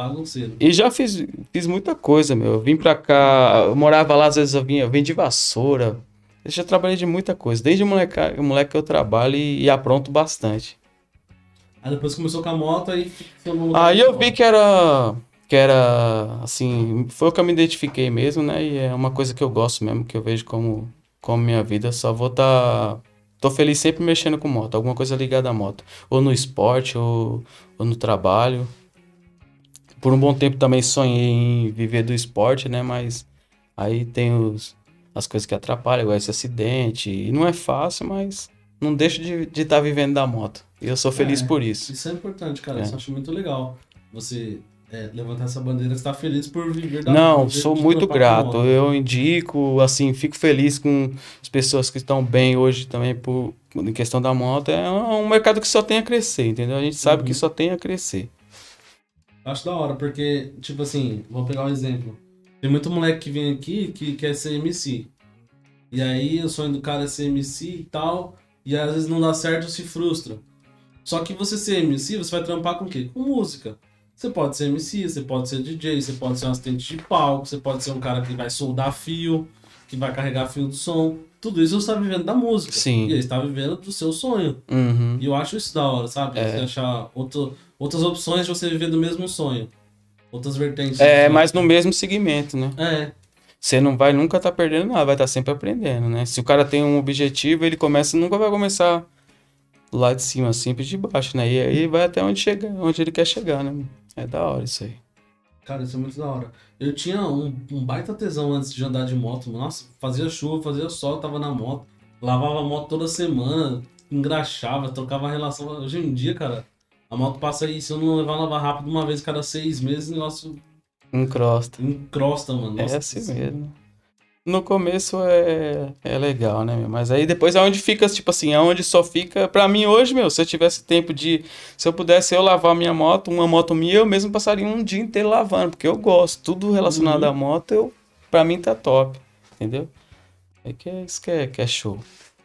Bagunceiro. E já fiz, fiz muita coisa, meu. Eu vim pra cá, eu morava lá, às vezes eu vinha, eu vim de vassoura, eu já trabalhei de muita coisa. Desde moleque, moleque eu trabalho e, e apronto bastante. Aí depois começou com a moto aí. Aí eu vi que era. Que era. Assim. Foi o que eu me identifiquei mesmo, né? E é uma coisa que eu gosto mesmo, que eu vejo como, como minha vida. Só vou estar. Tá, tô feliz sempre mexendo com moto, alguma coisa ligada à moto. Ou no esporte, ou, ou no trabalho. Por um bom tempo também sonhei em viver do esporte, né? Mas aí tem os as coisas que atrapalham, igual esse acidente. E não é fácil, mas não deixo de estar de tá vivendo da moto. E eu sou feliz é, por isso. Isso é importante, cara. É. Isso eu acho muito legal. Você é, levantar essa bandeira, você tá feliz por viver da Não, moto, sou muito grato. Eu indico, assim, fico feliz com as pessoas que estão bem hoje também por, em questão da moto. É um mercado que só tem a crescer, entendeu? A gente sabe uhum. que só tem a crescer. Acho da hora, porque, tipo assim, vou pegar um exemplo. Tem muito moleque que vem aqui que quer ser MC. E aí o sonho do cara é ser MC e tal. E às vezes não dá certo, se frustra. Só que você ser MC, você vai trampar com o quê? Com música. Você pode ser MC, você pode ser DJ, você pode ser um assistente de palco, você pode ser um cara que vai soldar fio, que vai carregar fio do som. Tudo isso você está vivendo da música. Sim. E ele está vivendo do seu sonho. Uhum. E eu acho isso da hora, sabe? É. Você achar outro, outras opções de você viver do mesmo sonho outras vertentes. É, mas no mesmo segmento, né? É. Você não vai nunca estar tá perdendo nada, vai estar tá sempre aprendendo, né? Se o cara tem um objetivo, ele começa, nunca vai começar lá de cima, sempre de baixo, né? E aí vai até onde chega, onde ele quer chegar, né? É da hora isso aí. Cara, isso é muito da hora. Eu tinha um, um baita tesão antes de andar de moto. Nossa, fazia chuva, fazia sol, tava na moto. Lavava a moto toda semana, engraxava, trocava relação. Hoje em dia, cara, a moto passa aí, se eu não levar lavar rápido uma vez cada seis meses, o negócio. Encrosta. Encrosta, mano. Nossa, é assim mesmo. No começo é, é legal, né, meu? Mas aí depois é onde fica, tipo assim, é onde só fica. Pra mim hoje, meu, se eu tivesse tempo de. Se eu pudesse eu lavar minha moto, uma moto minha, eu mesmo passaria um dia inteiro lavando, porque eu gosto. Tudo relacionado uhum. à moto, eu, pra mim tá top. entendeu? É que é isso que é, que é show.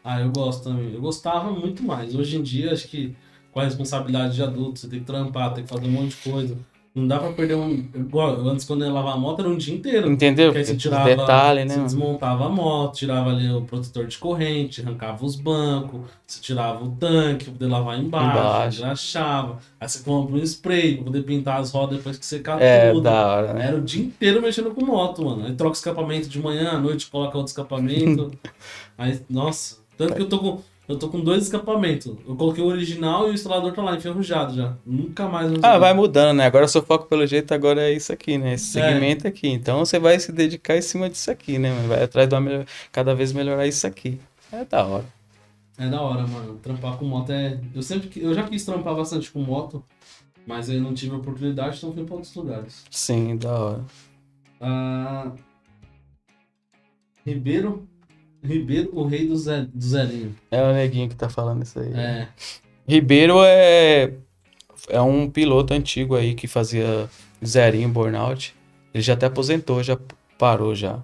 Ah, eu gosto também. Eu gostava muito mais. Hoje em dia, acho que com a responsabilidade de adulto, você tem que trampar, tem que fazer um monte de coisa. Não dá pra perder um. Igual, antes, quando eu ia lavar a moto, era um dia inteiro. Entendeu? Porque aí você tirava, detalhe, né? você desmontava a moto, tirava ali o protetor de corrente, arrancava os bancos, você tirava o tanque pra poder lavar embaixo, Embaixo. engraxava. Aí você compra um spray pra poder pintar as rodas depois que secar É, tudo. da hora, né? Era o dia inteiro mexendo com moto, mano. Aí troca escapamento de manhã, à noite coloca outro escapamento. Aí, nossa. Tanto que eu tô com. Eu tô com dois escapamentos. Eu coloquei o original e o instalador tá lá, enferrujado já. Nunca mais. Ah, vai mudando, né? Agora seu foco, pelo jeito, agora é isso aqui, né? Esse É. segmento aqui. Então você vai se dedicar em cima disso aqui, né? Vai atrás de uma melhor... cada vez melhorar isso aqui. É da hora. É da hora, mano. Trampar com moto é. Eu sempre. Eu já quis trampar bastante com moto, mas eu não tive oportunidade, então fui pra outros lugares. Sim, da hora. Ah, Ribeiro. Ribeiro, o rei do, Zé, do Zerinho. É o neguinho que tá falando isso aí. É. Ribeiro é, é um piloto antigo aí que fazia zerinho, burnout. Ele já até aposentou, já parou já.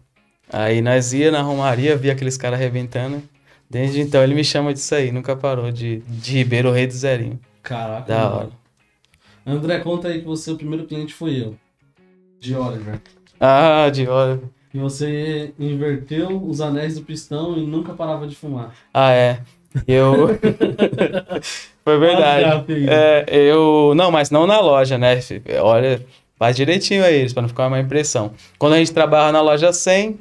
Aí nós ia na Romaria, via aqueles caras arrebentando. Desde então ele me chama disso aí, nunca parou de, de Ribeiro, o rei do zerinho. Caraca. Da mano. hora. André, conta aí que você, o primeiro cliente foi eu. De Oliver. Ah, de hora. E você inverteu os anéis do pistão e nunca parava de fumar. Ah, é. Eu. Foi verdade. É, eu. Não, mas não na loja, né? Olha, faz direitinho aí, pra não ficar uma impressão. Quando a gente trabalha na loja 100,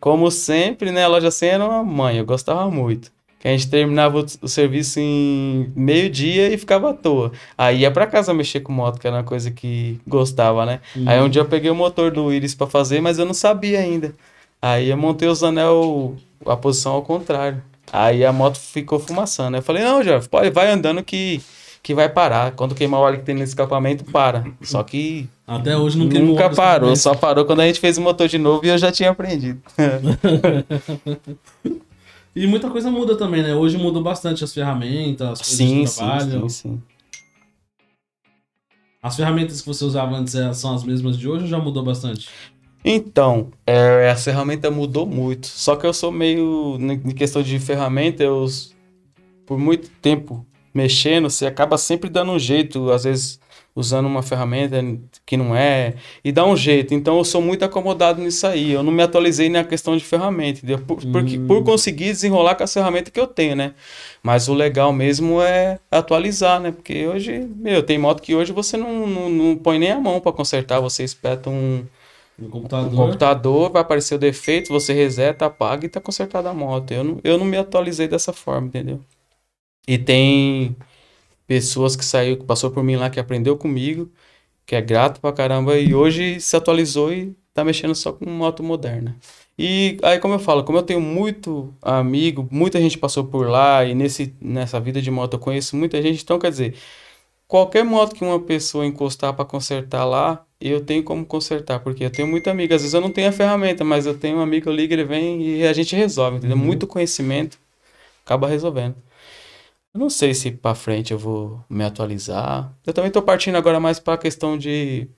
como sempre, né? A loja 100 era uma mãe, eu gostava muito. Que a gente terminava o, serviço em meio-dia e ficava à toa. Aí ia pra casa mexer com moto, que era uma coisa que gostava, né? Aí um dia eu peguei o motor do Iris pra fazer, mas eu não sabia ainda. Aí eu montei os anel, a posição ao contrário. Aí a moto ficou fumaçando. Eu falei, não, Jorge, pode, vai andando que, que vai parar. Quando queimar o óleo que tem no escapamento, para. Só que Até hoje não queimou nunca parou, só parou quando a gente fez o motor de novo e eu já tinha aprendido. E muita coisa muda também, né? Hoje mudou bastante as ferramentas, as coisas sim, de sim, trabalho. sim, sim. As ferramentas que você usava antes são as mesmas de hoje ou já mudou bastante? Então, é, a ferramenta mudou muito. Só que eu sou meio. Em questão de ferramenta, eu. Por muito tempo mexendo, você acaba sempre dando um jeito, às vezes usando uma ferramenta que não é, e dá um jeito. Então eu sou muito acomodado nisso aí. Eu não me atualizei na questão de ferramenta, entendeu? Por, porque, Hum. por conseguir desenrolar com as ferramentas que eu tenho, né? Mas o legal mesmo é atualizar, né? Porque hoje, meu, tem moto que hoje você não, não, não põe nem a mão para consertar, você espeta um No computador? computador, vai aparecer o defeito, você reseta, apaga e tá consertada a moto. Eu não, eu não me atualizei dessa forma, entendeu? E tem pessoas que saiu, que passou por mim lá, que aprendeu comigo, que é grato pra caramba, e hoje se atualizou e tá mexendo só com moto moderna. E aí, como eu falo, como eu tenho muito amigo, muita gente passou por lá, e nesse, nessa vida de moto eu conheço muita gente, então quer dizer, qualquer moto que uma pessoa encostar para consertar lá, eu tenho como consertar, porque eu tenho muita amiga. Às vezes eu não tenho a ferramenta, mas eu tenho um amigo, eu ligo, ele vem e a gente resolve, entendeu? Uhum. Muito conhecimento acaba resolvendo. Eu não sei se para frente eu vou me atualizar. Eu também tô partindo agora mais para a questão de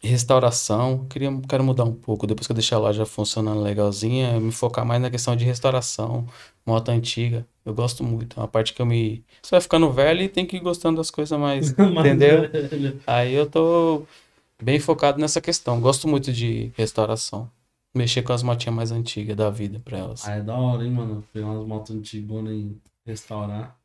restauração. Queria, quero mudar um pouco, depois que eu deixar a loja funcionando legalzinha, me focar mais na questão de restauração, moto antiga. Eu gosto muito. É uma parte que eu me. Você vai ficando velho e tem que ir gostando das coisas mais. Entendeu? Aí eu tô bem focado nessa questão. Gosto muito de restauração. Mexer com as motinhas mais antigas da vida pra elas. Ah, é da hora, hein, mano? Pegar umas motos antigas e restaurar.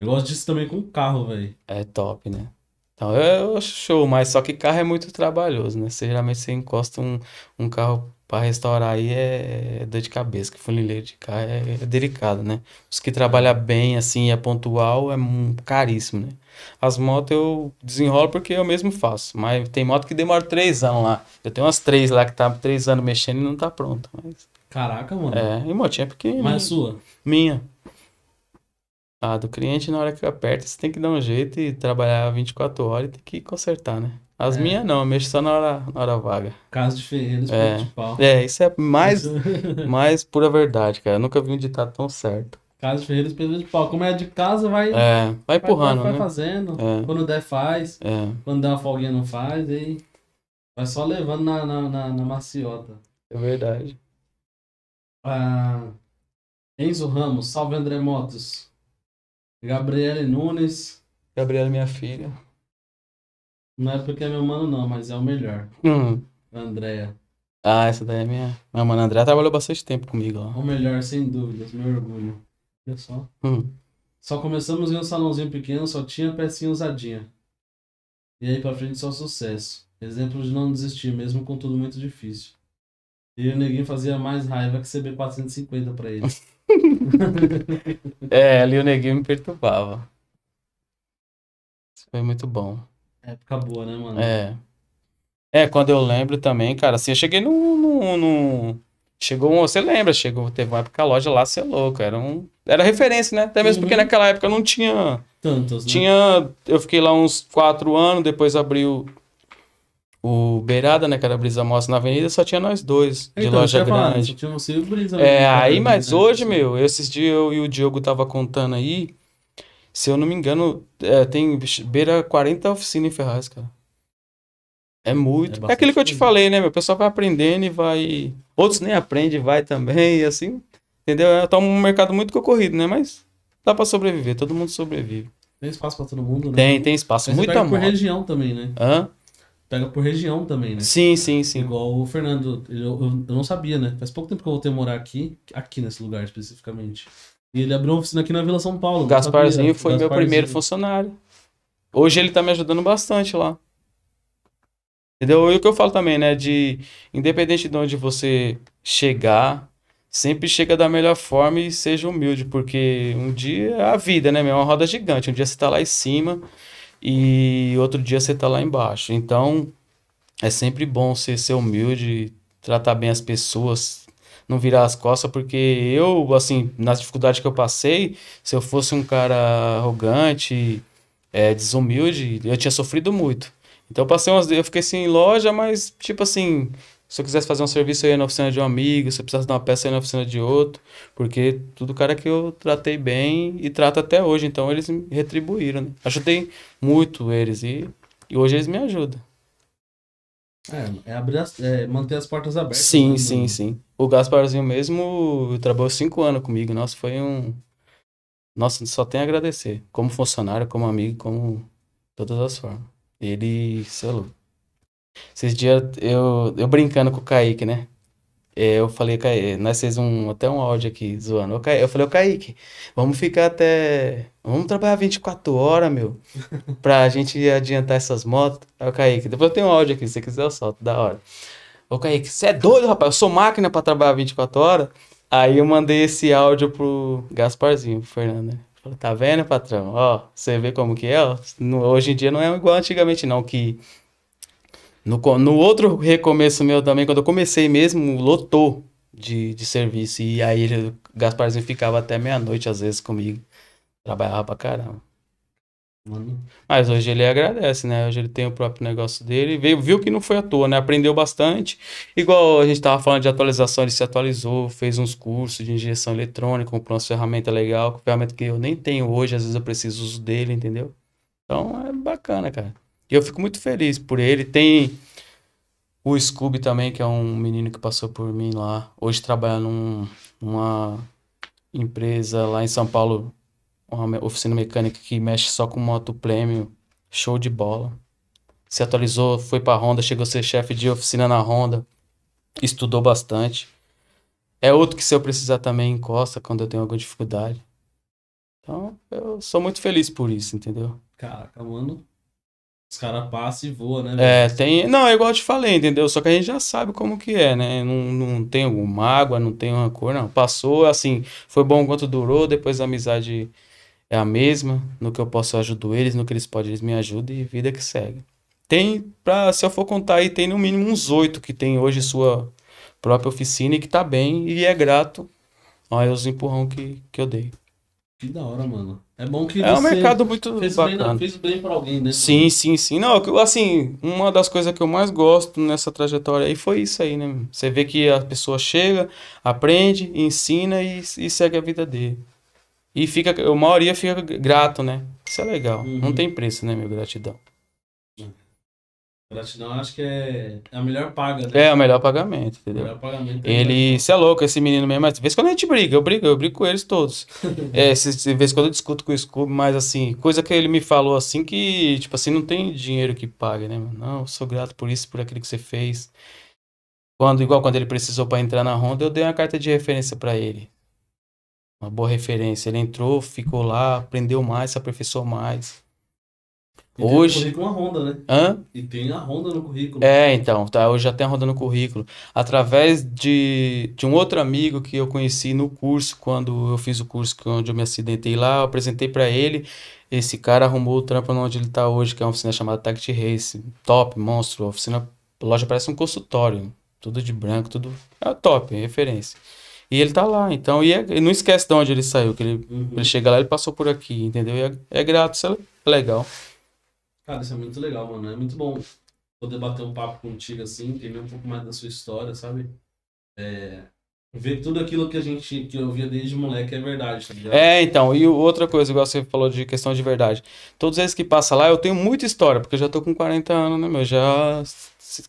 Eu gosto disso também com carro, velho. É top, né? Então eu acho show, mas só que carro é muito trabalhoso, né? Você, geralmente você encosta um, um carro pra restaurar aí é, é dor de cabeça, que funileiro de carro é, é delicado, né? Os que trabalham bem, assim, é pontual, é caríssimo, né? As motos eu desenrolo porque eu mesmo faço, mas tem moto que demora três anos lá. Eu tenho umas três lá que tá três anos mexendo e não tá pronta. Mas, Caraca, mano. é, e motinha pequenininha. Mas é sua. Minha. Ah, do cliente, na hora que aperta, você tem que dar um jeito e trabalhar 24 horas e tem que consertar, né? As É. minhas não, eu mexo só na hora, na hora vaga. Casa de Ferreiros, É. de pau. É, isso é mais, Isso- mais pura verdade, cara. Eu nunca vi um ditado tão certo. Casa de Ferreiros, peso de pau. Como é de casa, vai, É, vai vai, empurrando, vai né? fazendo. É. Quando der, faz. É, Quando der uma folguinha, não faz. Aí vai só levando na, na, na, na maciota. é verdade. Ah, Enzo Ramos, salve André Motos. Gabriele Nunes. Gabriela, minha filha. Não é porque é meu mano, não, mas é o melhor. Hum. Andréia. Ah, essa daí é minha. Minha mãe André trabalhou bastante tempo comigo lá. O melhor, sem dúvidas, meu orgulho. Olha só. Hum. Só começamos em um salãozinho pequeno, só tinha pecinha usadinha. E aí pra frente só sucesso. Exemplo de não desistir, mesmo com tudo muito difícil. E o neguinho fazia mais raiva que CB450 pra ele. É, ali o neguinho me perturbava. Isso foi muito bom. Época boa, né, mano? É. É, quando eu lembro também, cara, assim, eu cheguei no- Chegou um. Você lembra? Chegou, teve uma época a loja lá, você é louco. Era um. Era referência, né? Até mesmo porque Uhum. naquela época não tinha. Tantos, né? Tinha. Eu fiquei lá uns quatro anos, depois abriu o Beirada, né? Que era Brisa Mostra na Avenida, só tinha nós dois, de Então, loja falar, grande. só tinha você e o Brisa. É, né? aí, mas hoje, Assim. meu, esses dias eu e o Diogo tava contando aí, se eu não me engano, é, tem beira 40 oficinas em Ferraz, cara. É muito. É É, aquilo que eu te falei, né, meu? O pessoal vai aprendendo e vai. Outros nem aprendem, vai também, e assim. Entendeu? É tá um mercado muito concorrido, né? Mas dá pra sobreviver, todo mundo sobrevive. Tem espaço pra todo mundo, né? Tem, tem espaço, Mas você muita pega por região também, né? Hã? Pega por região também, né? Sim, sim, sim. Igual o Fernando, eu, eu, eu não sabia, né? Faz pouco tempo que eu voltei a morar aqui, aqui nesse lugar especificamente. E ele abriu uma oficina aqui na Vila São Paulo. Gasparzinho foi meu Gasparzinho. primeiro funcionário. Hoje ele tá me ajudando bastante lá. Entendeu? E o que eu falo também, né? De independente de onde você chegar, sempre chega da melhor forma e seja humilde, porque um dia é a vida, né? meu? É uma roda gigante. Um dia você tá lá em cima e outro dia você tá lá embaixo. Então, é sempre bom ser humilde, tratar bem as pessoas, não virar as costas, porque eu, assim, nas dificuldades que eu passei, se eu fosse um cara arrogante, é, desumilde, eu tinha sofrido muito. Então eu passei umas, eu fiquei assim em loja, mas tipo assim, se eu quisesse fazer um serviço eu ia na oficina de um amigo, se eu precisasse de uma peça eu ia na oficina de outro, porque tudo cara que eu tratei bem e trato até hoje, então eles me retribuíram, né? Ajudei muito eles e, e hoje eles me ajudam. É, é, abrir as- é manter as portas abertas. Sim, né, sim, sim. O Gasparzinho mesmo trabalhou cinco anos comigo. Nossa, foi um. Nossa, só tenho a agradecer. Como funcionário, como amigo, como todas as formas. Ele, sei lá. Esses dias eu, eu brincando com o Kaique, né? É, Eu falei, Kaique, nós fez um, até um áudio aqui zoando. Kaique- Eu falei, ô Kaique, vamos ficar até. Vamos trabalhar 24 horas, meu, pra gente adiantar essas motos. Aí o Kaique, depois eu tenho um áudio aqui, se você quiser eu solto, da hora. Ô, Kaique, você é doido, rapaz? Eu sou máquina pra trabalhar 24 horas. Aí eu mandei esse áudio pro Gasparzinho, pro Fernando, né? Falei, tá vendo, patrão? Ó, você vê como que é, ó. Hoje em dia não é igual antigamente, não, que no, no outro recomeço meu também, quando eu comecei mesmo, lotou de, de serviço. E aí o Gasparzinho ficava até meia-noite, às vezes, comigo. Trabalhava pra caramba. Mano, Mas hoje ele agradece, né? Hoje ele tem o próprio negócio dele. Veio, viu que não foi à toa, né? Aprendeu bastante. Igual a gente tava falando de atualização, ele se atualizou, fez uns cursos de injeção eletrônica, comprou umas ferramentas legais, ferramenta que eu nem tenho hoje, às vezes eu preciso uso dele, entendeu? Então é bacana, cara. E eu fico muito feliz por ele. Tem o Scooby também, que é um menino que passou por mim lá. Hoje trabalha num, numa empresa lá em São Paulo, uma oficina mecânica que mexe só com moto premium. Show de bola. Se atualizou, foi pra Honda, chegou a ser chefe de oficina na Honda. Estudou bastante. É outro que se eu precisar também encosta quando eu tenho alguma dificuldade. Então, eu sou muito feliz por isso, entendeu? caraca, mano. Os caras passam e voam, né? É, tem. Não, é igual eu te falei, entendeu? Só que a gente já sabe como que é, né? Não, não tem alguma mágoa, não tem rancor, não. Passou, assim, foi bom enquanto durou, depois a amizade é a mesma. No que eu posso, eu ajudo eles, no que eles podem, eles me ajudam e vida que segue. Tem, pra, se eu for contar aí, tem no mínimo uns oito que tem hoje sua própria oficina e que tá bem e é grato aos empurrão que, que eu dei. Que da hora, mano. É bom que É um mercado muito fez bem, bacana. na, fez bem pra alguém, né? Sim, sim, sim. Não, assim, uma das coisas que eu mais gosto nessa trajetória aí foi isso aí, né? Você vê que a pessoa chega, aprende, ensina e, e segue a vida dele. E fica, a maioria fica grato, né? Isso é legal. Uhum. Não tem preço, né, meu? Gratidão. Gratidão acho que é a melhor paga, né? É o melhor pagamento, entendeu? melhor pagamento. é Ele, você é louco, esse menino mesmo, mas de vez em quando a gente briga, eu brigo, eu brigo com eles todos. É, de vez em quando eu discuto com o Scooby, mas assim, coisa que ele me falou assim que, tipo assim, não tem dinheiro que pague, né, mano? Não, eu sou grato por isso, por aquilo que você fez. Quando, igual quando ele precisou pra entrar na Honda, eu dei uma carta de referência pra ele. Uma boa referência. Ele entrou, ficou lá, aprendeu mais, se aperfeiçoou mais. E tem no Hoje- currículo Honda, né? Hã? E tem a Honda no currículo. É, então, tá, eu já tenho a Honda no currículo. Através de, de um outro amigo que eu conheci no curso, quando eu fiz o curso onde eu me acidentei lá, eu apresentei pra ele. Esse cara arrumou o trampo onde ele tá hoje, que é uma oficina chamada Tact Race. Top, monstro. Oficina, loja parece um consultório. Tudo de branco, tudo. É top, referência. E ele tá lá, então, e, é- e não esquece de onde ele saiu, que ele, Uhum. ele chega lá, ele passou por aqui, entendeu? E é, é grato, isso é legal. Cara, isso é muito legal, mano. É muito bom poder bater um papo contigo assim, entender um pouco mais da sua história, sabe? É, ver tudo aquilo que a gente, que eu via desde moleque é verdade, tá ligado? É, então, e outra coisa, igual você falou de questão de verdade. Todos eles que passam lá, eu tenho muita história, porque eu já tô com 40 anos, né, meu? Já,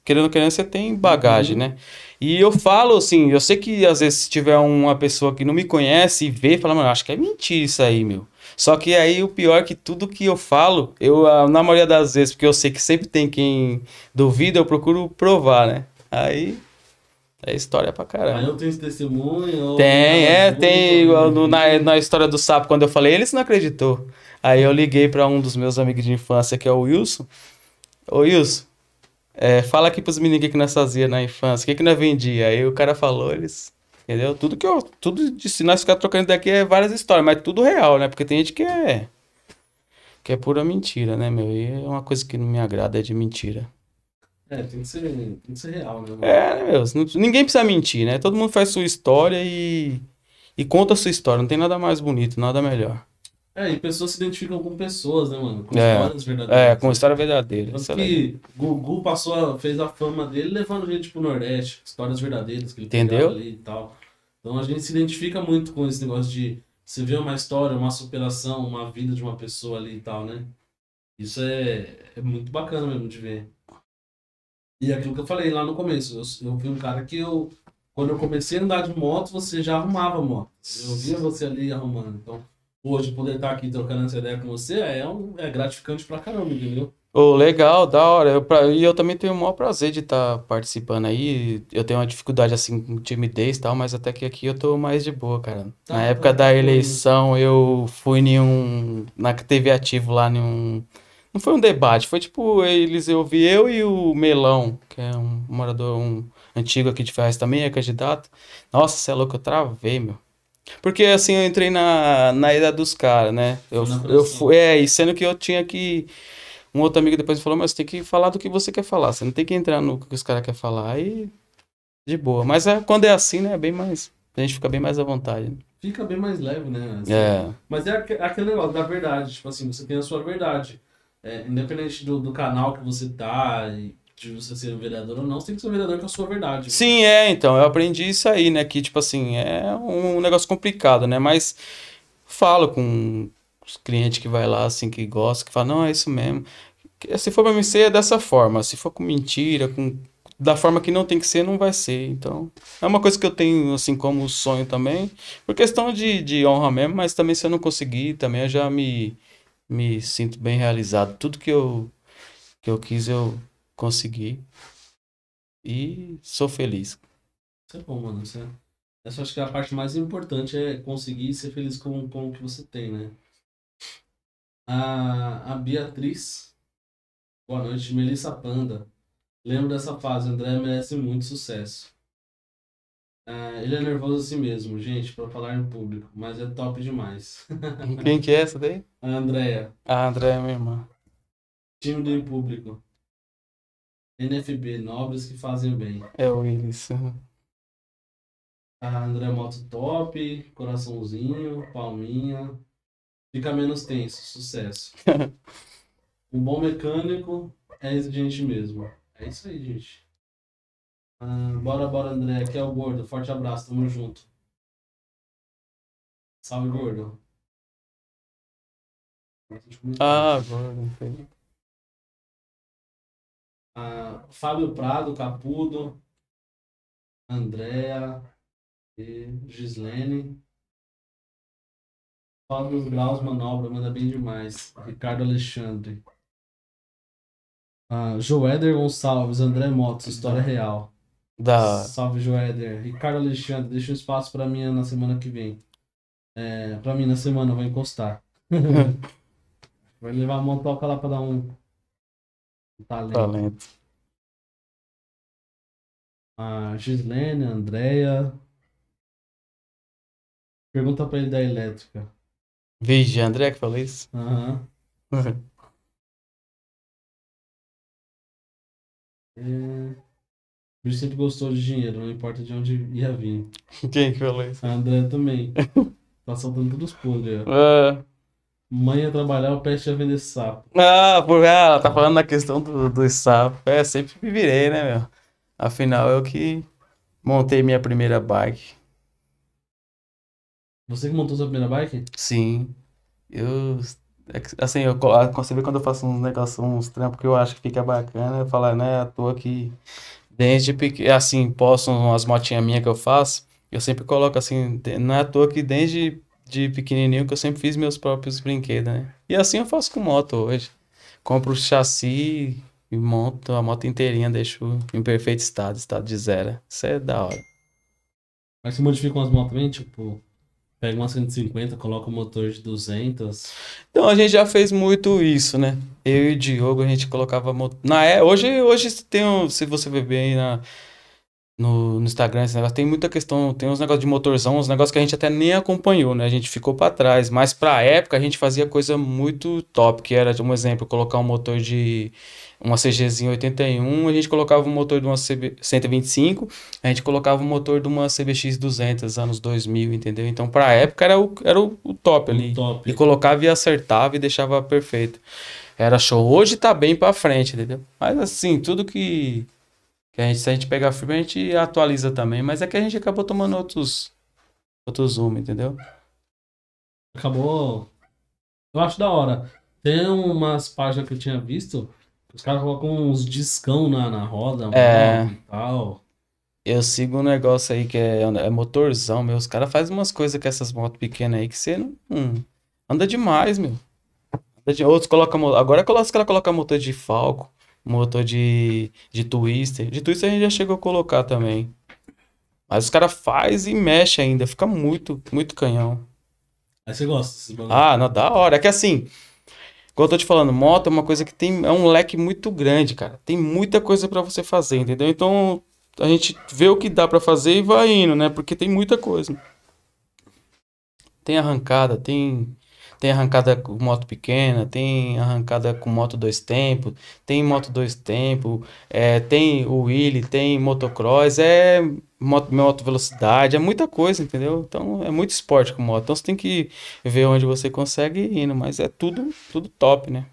querendo ou querendo, você tem bagagem, Uhum. né? E eu falo assim, eu sei que às vezes se tiver uma pessoa que não me conhece e vê, fala, mano, acho que é mentira isso aí, meu. Só que aí o pior é que tudo que eu falo, eu, ah, na maioria das vezes, porque eu sei que sempre tem quem duvida, eu procuro provar, né? Aí é história pra caramba. Aí eu tenho esse testemunho. Tem, é, tem. igual no- na, na história do sapo, quando eu falei, eles não acreditou. Aí eu liguei pra um dos meus amigos de infância, que é o Wilson. Ô, Wilson, é, fala aqui pros meninos o que, que nós fazia na infância, o que, que nós vendia. Aí o cara falou, eles. Entendeu? Tudo que eu. Tudo de se nós ficar trocando daqui é várias histórias, mas tudo real, né? Porque tem gente que é. Que é pura mentira, né, meu? E é uma coisa que não me agrada, é de mentira. É, tem que ser, tem que ser real, né? mano? É, né, meu? Ninguém precisa mentir, né? Todo mundo faz sua história e, e conta a sua história. Não tem nada mais bonito, nada melhor. É, e pessoas se identificam com pessoas, né, mano? Com É, histórias verdadeiras. É, com história verdadeira. Tanto que Gugu passou, a- fez a fama dele levando gente pro Nordeste, histórias verdadeiras que ele Entendeu? ali e tal. Então a gente se identifica muito com esse negócio de você ver uma história, uma superação, uma vida de uma pessoa ali e tal, né? Isso é, é muito bacana mesmo de ver. E aquilo que eu falei lá no começo, eu, eu vi um cara que eu, quando eu comecei a andar de moto, você já arrumava moto. Eu via você ali arrumando. Então, hoje poder estar aqui trocando essa ideia com você é, um, é gratificante pra caramba, entendeu? Ô, legal, da hora. Eu, pra- e eu também tenho o maior prazer de estar participando aí. Eu tenho uma dificuldade assim com timidez e tal, mas até que aqui eu tô mais de boa, cara. Tá, Na tá, época tá da eleição, eu fui em um. Na TV Ativo lá em um. Não foi um debate, foi tipo, eles, eu vi eu e o Melão, que é um morador um, antigo aqui de Ferraz também, é candidato. Nossa, você é louco, eu travei, meu. Porque assim, eu entrei na, na ida dos caras, né? Eu, eu fui, é, e sendo que eu tinha que. Um outro amigo depois falou, mas você tem que falar do que você quer falar, você não tem que entrar no que os caras querem falar. Aí, de boa. Mas é, quando é assim, né, é bem mais. A gente fica bem mais à vontade. né? Fica bem mais leve, né? Assim, É. Mas é aque- aquele negócio da verdade, tipo assim, você tem a sua verdade. É, independente do, do canal que você tá, e de você ser um vereador ou não, você tem que ser um vereador com a sua verdade. Sim, é, então, eu aprendi isso aí, né? Que, tipo assim, é um negócio complicado, né? Mas falo com os clientes que vai lá, assim, que gosta, que fala, não, é isso mesmo. Se for pra mim ser, é dessa forma. Se for com mentira, com da forma que não tem que ser, não vai ser. Então, é uma coisa que eu tenho, assim, como sonho também, por questão de, de honra mesmo, mas também se eu não conseguir, também eu já me, me sinto bem realizado. Tudo que eu, que eu quis, eu consegui. E sou feliz. Isso é bom, mano. Isso é... Essa eu acho que é a parte mais importante é conseguir ser feliz com, com o que você tem, né? A, a Beatriz, boa noite, Melissa Panda. Lembro dessa fase, André merece muito sucesso. Ah, ele é nervoso assim mesmo, gente, pra falar em público, mas é top demais. Quem que é essa daí? A Andrea, A André é minha irmã. tímido em público. NFB, nobres que fazem o bem. É o Willis. A André Moto top, coraçãozinho, palminha. Fica menos tenso, sucesso. um bom mecânico é exigente mesmo. É isso aí, gente. Ah, bora, bora, André. Aqui é o Gordo. Forte abraço, tamo junto. Salve, Gordo. Ah, agora. não sei. Ah, Fábio Prado, Capudo, Andréa e Gislene. Dos graus, manobra, manda bem demais. Ricardo Alexandre. Ah, Joéder Gonçalves, André Motos, história real. Da. Salve, Joéder. Ricardo Alexandre, deixa um espaço pra mim na semana que vem. É, pra mim na semana, eu vou encostar. Vai levar a montoca lá pra dar um, um talento. Talento. A Gislene, a Andrea. Pergunta pra ele da elétrica. Vixe, André que falou isso? Aham. É... Ele sempre gostou de dinheiro, não importa de onde ia vir. Quem que falou isso? A Andrea também. Tá soltando todos os podres. Ah, Mãe ia trabalhar, o peste ia vender sapo. Ah, por ah, ela tá falando da questão do, do sapo. É, sempre me virei, né, meu? Afinal, eu que montei minha primeira bike. Você que montou sua primeira bike? Sim. Eu. é Assim, eu, ah, você vê quando eu faço uns negócios, uns trampos que eu acho que fica bacana, eu falo, né, à toa que desde pequeno, assim, posto umas motinhas minhas que eu faço, eu sempre coloco assim, não é à toa que desde de pequenininho que eu sempre fiz meus próprios brinquedos, né? E assim eu faço com moto hoje. Compro o chassi e monto a moto inteirinha, deixo em perfeito estado, estado de zero. Isso é da hora. Mas você modifica umas motos também, tipo, pega uma 150, coloca um motor de 200. Então a gente já fez muito isso, né? Eu e o Diogo, a gente colocava moto. Na é, hoje, hoje tem um, se você ver bem aí na, no, no Instagram, esse negócio, tem muita questão, tem uns negócios de motorzão, uns negócios que a gente até nem acompanhou, né? A gente ficou pra trás, mas pra época a gente fazia coisa muito top, que era, um exemplo, colocar um motor de uma CGzinha 81, a gente colocava um motor de uma CB 125, a gente colocava um motor de uma CBX 200 anos 2000, entendeu? Então pra época era o, era o, o top ali. Top. E colocava e acertava e deixava perfeito. Era show. Hoje tá bem pra frente, entendeu? Mas assim, tudo que, que a gente, se a gente pegar firme, a gente atualiza também. Mas é que a gente acabou tomando outros, outros zoom, entendeu? Acabou. Eu acho da hora. Tem umas páginas que eu tinha visto, os caras colocam uns discão na, na roda, É. e tal. Eu sigo um negócio aí que é, é motorzão, meu. Os caras fazem umas coisas com essas motos pequenas aí que você não. hum, anda demais, meu. Anda de- Outros colocam. Agora os caras colocam motor de Falco, motor de, de Twister. De Twister a gente já chegou a colocar também. Mas os caras fazem e mexem ainda. Fica muito, muito canhão. Aí você gosta desses bagulho. Ah, não, da hora. É que assim, como eu tô te falando, moto é uma coisa que tem, é um leque muito grande, cara. Tem muita coisa pra você fazer, entendeu? Então, a gente vê o que dá pra fazer e vai indo, né? Porque tem muita coisa. Tem arrancada, tem tem arrancada com moto pequena, tem arrancada com moto dois tempos, tem moto dois tempos, é, tem o wheelie, tem motocross, é moto, moto velocidade, é muita coisa, entendeu? Então é muito esporte com moto. Então você tem que ver onde você consegue ir indo, mas é tudo, tudo top, né?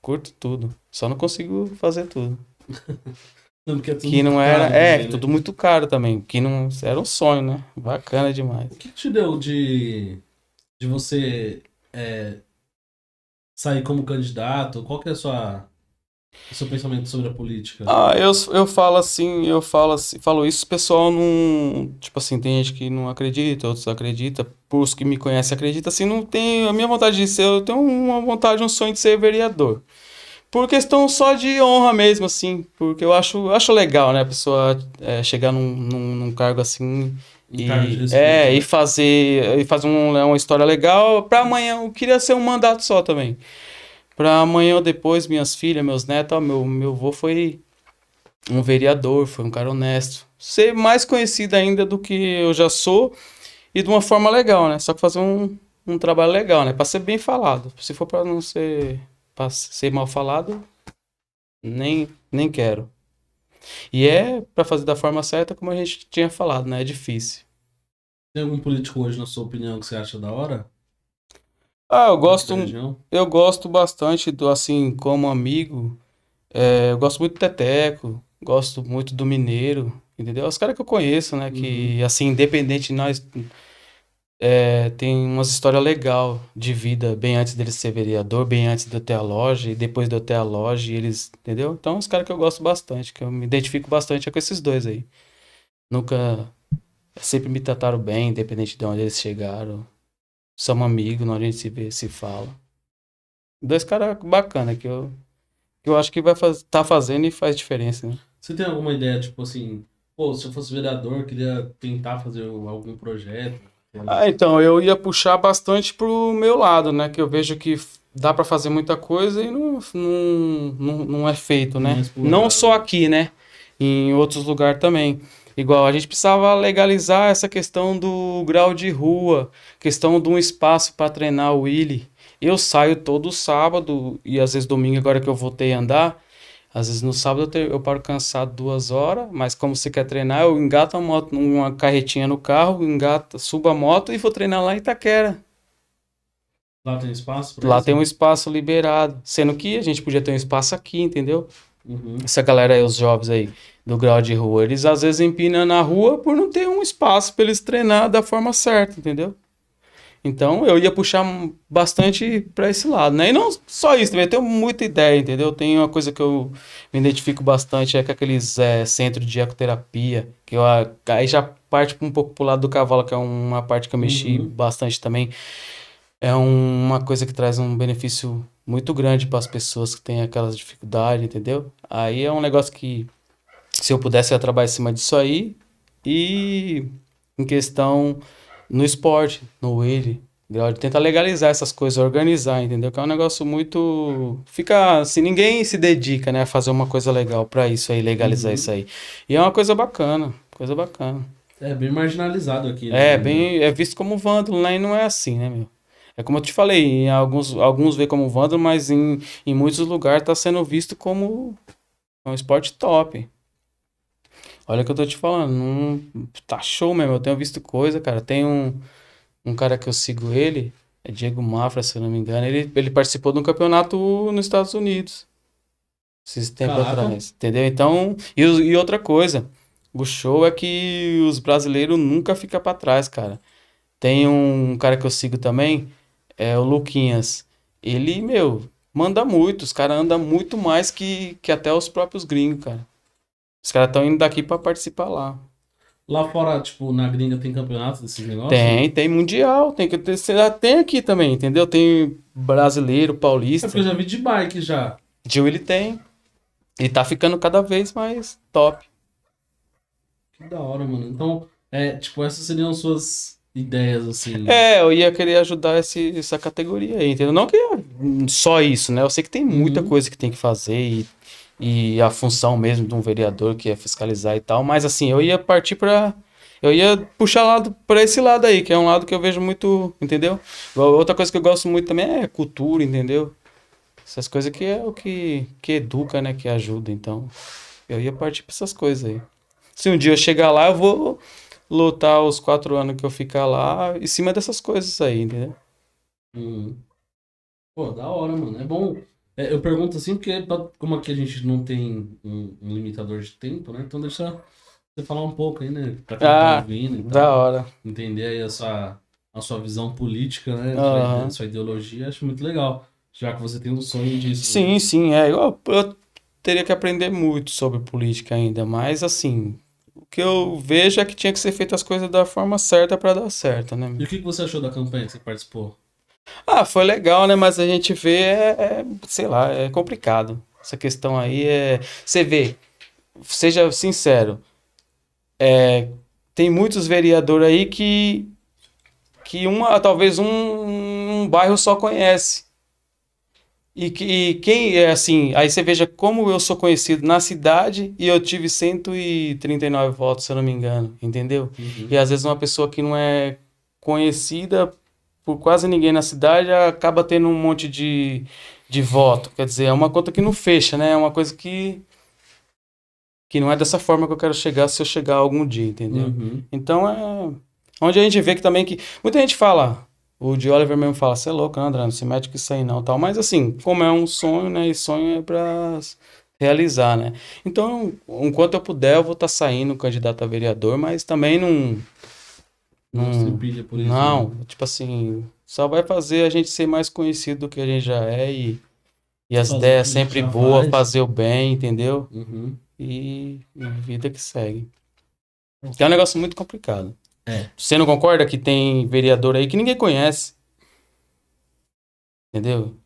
Curto tudo. Só não consigo fazer tudo. É tudo Que não caro era, é, também, né? tudo muito caro também, que não era um sonho, né? Bacana demais. O que te deu de, de você é, sair como candidato? Qual que é a sua, o seu pensamento sobre a política? Ah, eu, eu falo assim, eu falo assim, falo isso, o pessoal não, tipo assim, tem gente que não acredita, outros acreditam, por os que me conhecem acreditam, assim, não tem, a minha vontade de ser, eu tenho uma vontade, um sonho de ser vereador. Por questão só de honra mesmo, assim, porque eu acho, acho legal, né, a pessoa é, chegar num, num, num cargo assim E, é, né? e fazer, e fazer um, uma história legal, pra amanhã, eu queria ser um mandato só também. Pra amanhã ou depois, minhas filhas, meus netos, ó, meu, meu avô foi um vereador, foi um cara honesto. Ser mais conhecido ainda do que eu já sou e de uma forma legal, né? Só que fazer um, um trabalho legal, né? Pra ser bem falado. Se for pra não ser, pra ser mal falado, nem, nem quero. E é pra fazer da forma certa, como a gente tinha falado, né? É difícil. Tem algum político hoje, na sua opinião, que você acha da hora? Ah, eu gosto, eu gosto bastante do, assim, como amigo, é, eu gosto muito do Teteco, gosto muito do Mineiro, entendeu? Os caras que eu conheço, né, que, assim, independente de nós, é, tem umas histórias legais de vida, bem antes dele ser vereador, bem antes de eu ter a loja, e depois de eu ter a loja, eles, entendeu? Então, os caras que eu gosto bastante, que eu me identifico bastante é com esses dois aí. Nunca, sempre me trataram bem, independente de onde eles chegaram. Somos amigos, onde a gente se vê, se fala. Dois caras bacana que eu, que eu acho que vai faz, tá fazendo e faz diferença, né? Você tem alguma ideia, tipo assim, pô, se eu fosse vereador, queria tentar fazer algum projeto? Ah, então, eu ia puxar bastante pro meu lado, né? Que eu vejo que dá para fazer muita coisa e não, não, não, não é feito, né? Não, não só aqui, né? Em outros lugares também. Igual, a gente precisava legalizar essa questão do grau de rua, questão de um espaço para treinar o Willy. Eu saio todo sábado e às vezes domingo, agora que eu voltei a andar. Às vezes no sábado eu, eu paro cansado duas horas, mas como você quer treinar, eu engato a moto numa carretinha no carro, engato, subo a moto e vou treinar lá em Itaquera. Lá tem espaço? Lá isso? tem um espaço liberado. Sendo que a gente podia ter um espaço aqui, entendeu? Uhum. Essa galera aí, os jovens aí do grau de rua, eles às vezes empinam na rua por não ter um espaço para eles treinar da forma certa, entendeu? Então eu ia puxar bastante para esse lado, né? E não só isso, também eu tenho muita ideia, entendeu? Tem uma coisa que eu me identifico bastante é com aqueles é, centros de ecoterapia, que eu, aí já parte um pouco pro lado do cavalo, que é uma parte que eu mexi uhum. bastante também. É um, uma coisa que traz um benefício muito grande para as pessoas que têm aquelas dificuldades, entendeu? Aí é um negócio que se eu pudesse eu ia trabalhar em cima disso aí e em questão no esporte, no wave. Tenta legalizar essas coisas, organizar, entendeu? Que é um negócio muito. Fica assim, ninguém se dedica, né, a fazer uma coisa legal para isso aí, legalizar uhum. isso aí. E é uma coisa bacana, coisa bacana. É bem marginalizado aqui, né? É, bem. É visto como vândalo, né? E não é assim, né, meu? É como eu te falei, em alguns, alguns vê como vândalo, mas em, em muitos lugares está sendo visto como um esporte top. Olha o que eu tô te falando, não, tá show mesmo. Eu tenho visto coisa, cara. Tem um, um cara que eu sigo ele, é Diego Mafra, se eu não me engano. Ele, ele participou de um campeonato nos Estados Unidos. Esses tempos atrás. Entendeu? Então, e, e outra coisa, o show é que os brasileiros nunca ficam para trás, cara. Tem um cara que eu sigo também, é o Luquinhas. Ele, meu, manda muito. Os caras andam muito mais que, que até os próprios gringos, cara. Os caras estão indo daqui para participar lá. Lá fora, tipo, na gringa tem campeonato desses negócios? Tem, tem mundial, tem que ter, tem aqui também, entendeu? Tem brasileiro, paulista. É porque eu já vi de bike já. Gil ele tem. E tá ficando cada vez mais top. Que da hora, mano. Então, é, tipo, essas seriam suas ideias, assim. É, eu ia querer ajudar esse, essa categoria aí, entendeu? Não que só isso, né? Eu sei que tem muita uhum. coisa que tem que fazer e e a função mesmo de um vereador que é fiscalizar e tal, mas assim, eu ia partir para eu ia puxar lado para esse lado aí, que é um lado que eu vejo muito, entendeu? Outra coisa que eu gosto muito também é cultura, entendeu? Essas coisas que é o que que educa, né, que ajuda, então eu ia partir para essas coisas aí. Se um dia eu chegar lá, eu vou lutar os quatro anos que eu ficar lá em cima dessas coisas aí, entendeu? Hum. Pô, da hora, mano. É bom é, eu pergunto assim, porque como aqui a gente não tem um, um, limitador de tempo, né? Então deixa você falar um pouco aí, né? Pra quem tá ah, tá ouvindo. Da hora. Entender aí a sua, a sua visão política, né? Uhum. A sua ideologia, acho muito legal. Já que você tem um sonho disso. Sim, né? sim. É, eu, eu teria que aprender muito sobre política ainda, mas assim, o que eu vejo é que tinha que ser feito as coisas da forma certa para dar certo, né? E o que você achou da campanha que você participou? Ah, foi legal, né? Mas a gente vê, é, é, sei lá, é complicado. Essa questão aí é. Você vê, seja sincero, é, tem muitos vereadores aí que, que uma, talvez um, um bairro só conhece. E, que, e quem é assim, aí você veja como eu sou conhecido na cidade e eu tive 139 votos, se eu não me engano, entendeu? Uhum. E às vezes uma pessoa que não é conhecida por quase ninguém na cidade, acaba tendo um monte de, de voto. Quer dizer, é uma conta que não fecha, né? É uma coisa que que não é dessa forma que eu quero chegar se eu chegar algum dia, entendeu? Uhum. Então é onde a gente vê que também que muita gente fala, o de Oliver mesmo fala, você é louco, né, André, não se mete com isso aí não, tal. Mas assim, como é um sonho, né? E sonho é para realizar, né? Então, enquanto eu puder, eu vou estar tá saindo candidato a vereador, mas também não Não, se pilha por isso. não, né? tipo assim, só vai fazer a gente ser mais conhecido do que a gente já é e, e as ideias sempre boas, faz. fazer o bem, entendeu? Uhum. E, e vida que segue. Que é um negócio muito complicado. É. Você não concorda que tem vereador aí que ninguém conhece? Entendeu?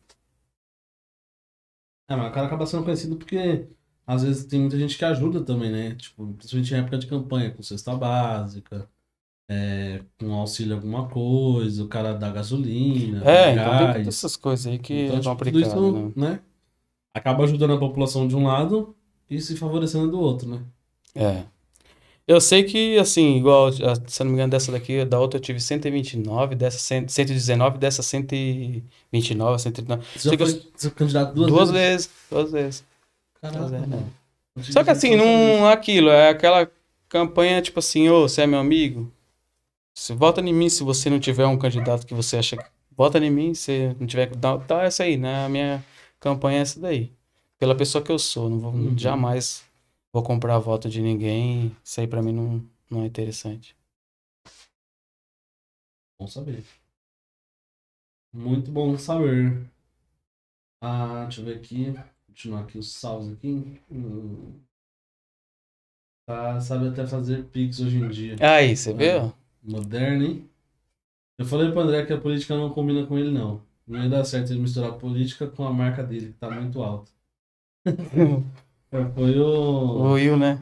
É, mas o cara acaba sendo conhecido porque às vezes tem muita gente que ajuda também, né? Tipo, principalmente em época de campanha, com cesta básica, é, com auxílio alguma coisa, o cara dá gasolina, É, então tem gás. essas coisas aí que Então, é tipo, tudo complicado, isso, né? né? Acaba ajudando a população de um lado e se favorecendo do outro, né? É. Eu sei que, assim, igual, se eu não me engano, dessa daqui, da outra eu tive 129, dessa 100 119, dessa 129, 139. Você já eu- foi, você foi candidato duas, Duas vezes? duas vezes. Caraca, Duas vezes, mano. Só que assim, não aquilo, é aquela campanha tipo assim, ô, você é meu amigo? Se, vota em mim se você não tiver um candidato que você acha que. Vota em mim se não tiver. Tá, tá essa aí, né? A minha campanha é essa daí. Pela pessoa que eu sou. Não vou, Uhum. jamais vou comprar voto de ninguém. Isso aí pra mim não, não é interessante. Bom saber. Muito bom saber. Ah, deixa eu ver aqui. Continuar aqui os salvos aqui. Tá, sabe até fazer Pix hoje em dia. Aí, você vê? ó? Moderno, hein? Eu falei pro André que a política não combina com ele, não. Não ia dar certo ele misturar política com a marca dele, que tá muito alta. Foi o. O Will, né?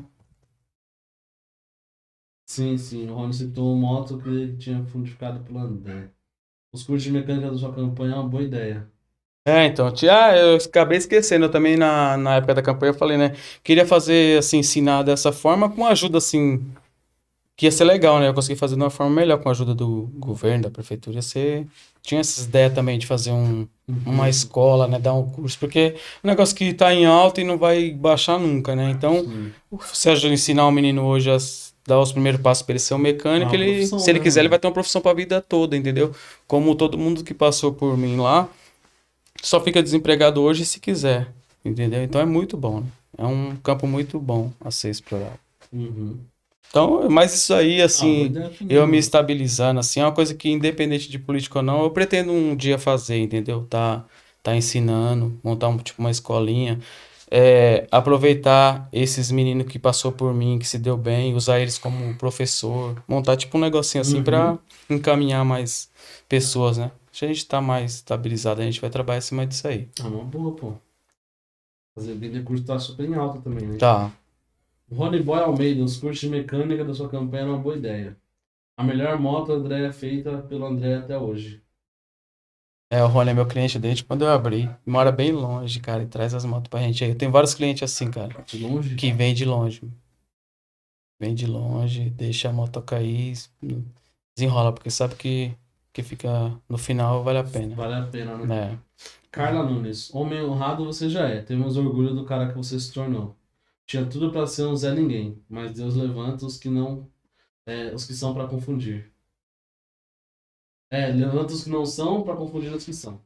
Sim, sim. O Rony citou o moto que ele tinha fundificado pelo André. Os cursos de mecânica da sua campanha é uma boa ideia. É, então, ti- ah, eu acabei esquecendo, eu também na, na época da campanha eu falei, né, queria fazer, assim, ensinar dessa forma com ajuda, assim, que ia ser legal, né, eu consegui fazer de uma forma melhor com a ajuda do governo, da prefeitura, ser, tinha essas ideias também de fazer um, uma escola, né, dar um curso, porque é um negócio que tá em alta e não vai baixar nunca, né, então, se a gente ensinar o menino hoje a dar os primeiros passos para ele ser um mecânico, ele, se ele né, quiser, ele vai ter uma profissão para a vida toda, entendeu? Como todo mundo que passou por mim lá, só fica desempregado hoje se quiser, entendeu? Então é muito bom, né? É um campo muito bom a ser explorado. Uhum. Então, mas isso aí, Ah, assim, também, eu me estabilizando, assim, é uma coisa que, independente de político ou não, eu pretendo um dia fazer, entendeu? Tá, tá ensinando, montar um, tipo uma escolinha, é, aproveitar esses meninos que passou por mim, que se deu bem, usar eles como professor, montar tipo um negocinho assim Uhum. pra encaminhar mais pessoas, né? Se a gente tá mais estabilizado, a gente vai trabalhar em cima disso aí. Ah, uma boa, pô. Fazer vender curso tá super em alta também, né? Tá. Rony Boy Almeida, os cursos de mecânica da sua campanha é uma boa ideia. A melhor moto, André, é feita pelo André até hoje. É, o Rony é meu cliente desde quando eu abri. Mora bem longe, cara, e traz as motos pra gente aí. Eu tenho vários clientes assim, cara. De longe? Que vem de longe. Vem de longe, deixa a moto cair, desenrola, porque sabe que, que fica no final vale a pena. Vale a pena, né? É. Carla Nunes, homem honrado você já é. Temos orgulho do cara que você se tornou. Tinha tudo pra ser um Zé Ninguém, mas Deus levanta os que não. é, os que são pra confundir. É, levanta os que não são pra confundir os que são.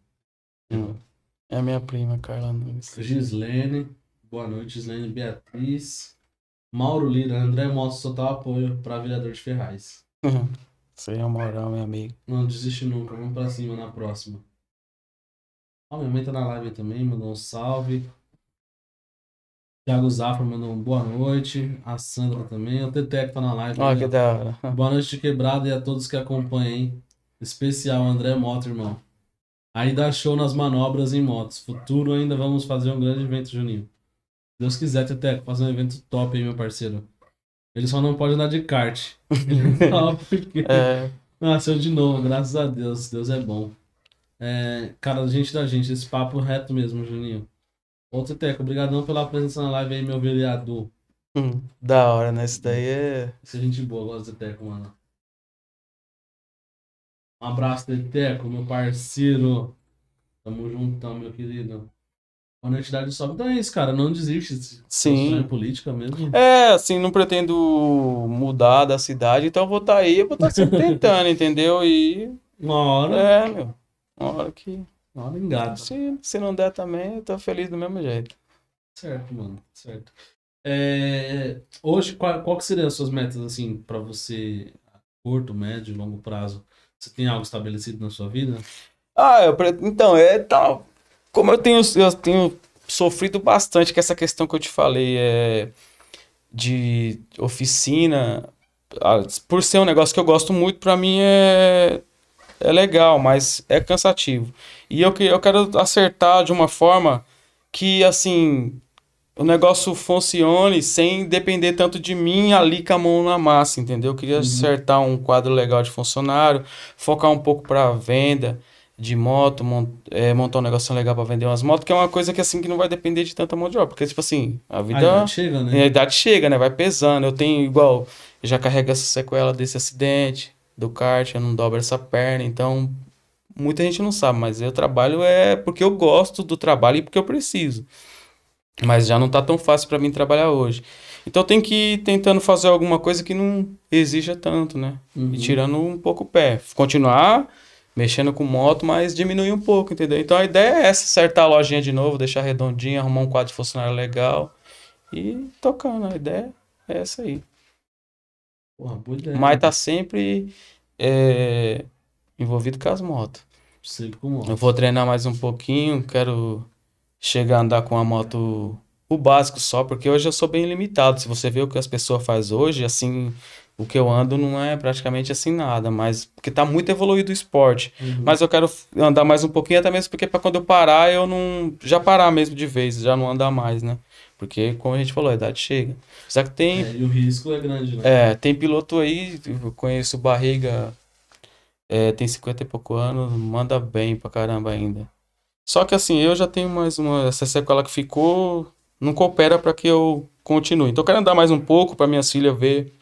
É a minha prima, Carla Nunes. Gislene, boa noite, Gislene Beatriz. Mauro Lira, André mostra total apoio pra vereador de Ferraz. Isso aí é moral, meu amigo. Não desiste nunca, vamos pra cima na próxima. Ó, minha mãe tá na live também, mandou um salve. Thiago Zafra mandou um boa noite. A Sandra também. O Teteco tá na live. Né? que da hora. Boa noite de quebrada e a todos que acompanham, hein? Especial André Moto, irmão. Aí dá show nas manobras em motos. Futuro ainda vamos fazer um grande evento, Juninho. Se Deus quiser, Teteco, fazer um evento top aí, meu parceiro. Ele só não pode andar de kart. Ele porque... É, Nasceu de novo, graças a Deus. Deus é bom. É, cara, gente da gente, esse papo reto mesmo, Juninho. Ô, Teteco, obrigadão pela presença na live aí, meu vereador. hum, da hora, né? Isso daí é. Essa é gente boa, gosto do Teteco, mano. Um abraço, Teteco, meu parceiro. Tamo juntão, meu querido. A honestidade sobe. Então é isso, cara. Não desiste. Sim. é política mesmo. É, assim, não pretendo mudar da cidade, então eu vou estar aí, eu vou estar sempre tentando, entendeu? E. Uma hora. É, meu. Uma hora que. Hora engata. Se, se não der também, eu tô feliz do mesmo jeito. Certo, mano. Certo. É, hoje, qual, qual que seriam as suas metas, assim, pra você curto, médio, longo prazo? Você tem algo estabelecido na sua vida? Ah, eu, então, é tal. Como eu tenho, eu tenho sofrido bastante com essa questão que eu te falei, é, de oficina, ah, por ser um negócio que eu gosto muito, pra mim é, é legal, mas é cansativo. E eu, eu quero acertar de uma forma que, assim, o negócio funcione sem depender tanto de mim ali com a mão na massa, entendeu? Eu queria acertar um quadro legal de funcionário, focar um pouco para venda de moto, mon- é, montar um negócio legal para vender umas motos, que é uma coisa que assim que não vai depender de tanta mão de obra, porque tipo assim, a A vida idade chega, a né? idade chega, né? Vai pesando. Eu tenho igual, eu já carrego essa sequela desse acidente do kart, eu não dobro essa perna, então muita gente não sabe, mas eu trabalho é porque eu gosto do trabalho e porque eu preciso. Mas já não tá tão fácil para mim trabalhar hoje. Então tenho que ir tentando fazer alguma coisa que não exija tanto, né? Uhum. E tirando um pouco o pé. Continuar mexendo com moto, mas diminuir um pouco, entendeu? Então a ideia é essa, acertar a lojinha de novo, deixar redondinha, arrumar um quadro de funcionário legal e tocando. A ideia é essa aí. Porra, boa ideia. Mas tá sempre é, envolvido com as motos. Sempre com moto. Eu vou treinar mais um pouquinho, quero chegar a andar com a moto o básico só, porque hoje eu sou bem limitado. Se você vê o que as pessoas fazem hoje, assim, o que eu ando não é praticamente assim nada, mas porque tá muito evoluído o esporte. Uhum. Mas eu quero andar mais um pouquinho, até mesmo porque para quando eu parar, eu não. Já parar mesmo de vez, já não andar mais, né? Porque, como a gente falou, a idade chega. Só que tem. É, e o risco é grande, né? É, tem piloto aí, eu conheço Barriga, é, tem 50 e pouco anos, manda bem pra caramba ainda. Só que assim, eu já tenho mais uma, essa sequela que ficou, não coopera pra que eu continue. Então eu quero andar mais um pouco pra minhas filhas ver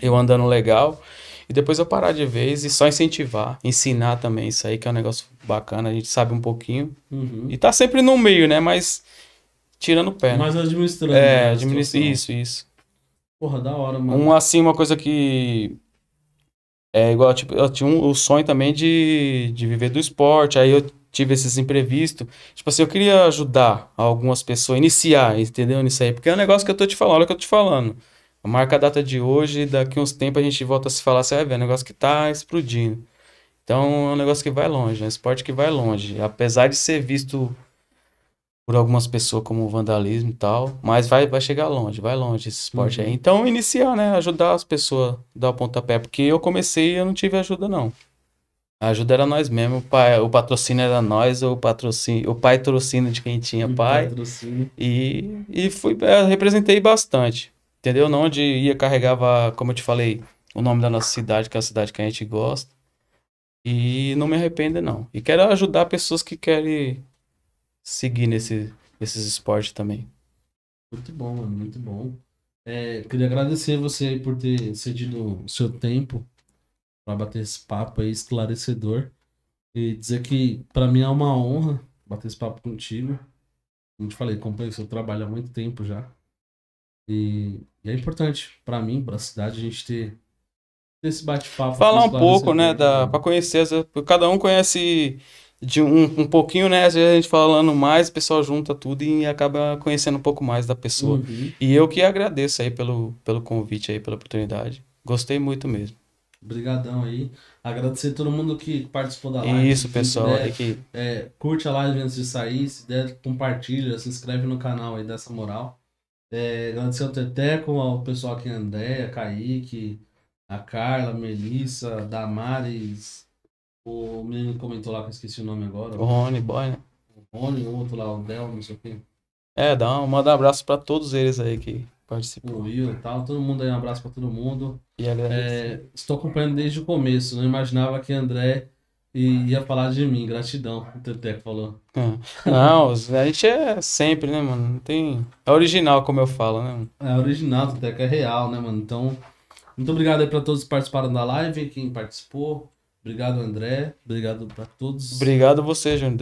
eu andando legal e depois eu parar de vez e só incentivar, ensinar também isso aí, que é um negócio bacana, a gente sabe um pouquinho. Uhum. E tá sempre no meio, né? Mas tirando o pé, né? Mas administrando. É, né, administra isso, isso. Porra, da hora, mano. Um, assim, uma coisa que é igual, tipo, eu tinha um, o sonho também de, de viver do esporte, aí eu tive esses imprevistos. Tipo assim, eu queria ajudar algumas pessoas a iniciar, entendeu? Nisso aí, porque é um negócio que eu tô te falando, olha o que eu tô te falando. Marca a data de hoje, daqui uns tempos a gente volta a se falar, você vai ver, é um negócio que tá explodindo. Então, é um negócio que vai longe, é um esporte que vai longe. Apesar de ser visto por algumas pessoas como vandalismo e tal, mas vai, vai chegar longe, vai longe esse esporte Uhum. aí. Então, iniciar, né? Ajudar as pessoas, dar o pontapé, porque eu comecei e eu não tive ajuda, não. A ajuda era nós mesmo, o, pai, o patrocínio era nós, o patrocínio, o pai trocínio de quem tinha pai. patrocínio. E, e fui, é, representei bastante, entendeu? Onde ia, carregava, como eu te falei, o nome da nossa cidade, que é a cidade que a gente gosta. E não me arrependo, não. E quero ajudar pessoas que querem seguir nesse, nesses esportes também. Muito bom, mano, muito bom. É, queria agradecer você aí por ter cedido o seu tempo para bater esse papo aí esclarecedor e dizer que para mim é uma honra bater esse papo contigo. Como te falei, acompanho o seu trabalho há muito tempo já. E, e é importante para mim, para a cidade, a gente ter, ter esse bate-papo. Falar um pouco, né, da, pra conhecer, cada um conhece de um, um pouquinho, né, às vezes a gente falando mais, o pessoal junta tudo e acaba conhecendo um pouco mais da pessoa. Uhum. E eu que agradeço aí pelo, pelo convite aí, pela oportunidade. Gostei muito mesmo. Obrigadão aí. Agradecer a todo mundo que participou da live. Isso, pessoal, puder, aí que É, curte a live antes de sair, se der, compartilha, se inscreve no canal aí dessa moral. É, agradecer ao Teteco, ao pessoal aqui, Andréia, Kaique, a Carla, a Melissa, Damares, o menino comentou lá que eu esqueci o nome agora, o Rony Boy, né? o Rony, o outro lá, o Del, não sei o quê, É, dá um, manda um abraço pra todos eles aí que participam. o Will e tal, todo mundo aí, um abraço pra todo mundo. E agradeço. É, estou acompanhando desde o começo, não imaginava que André ia falar de mim, gratidão, o Teteco falou. É. Não, a gente é sempre, né, mano? Não tem. É original, como eu falo, né? mano? É original, que é real, né, mano? Então, muito obrigado aí pra todos que participaram da live, quem participou. Obrigado, André. Obrigado pra todos. Obrigado a você, Júnior.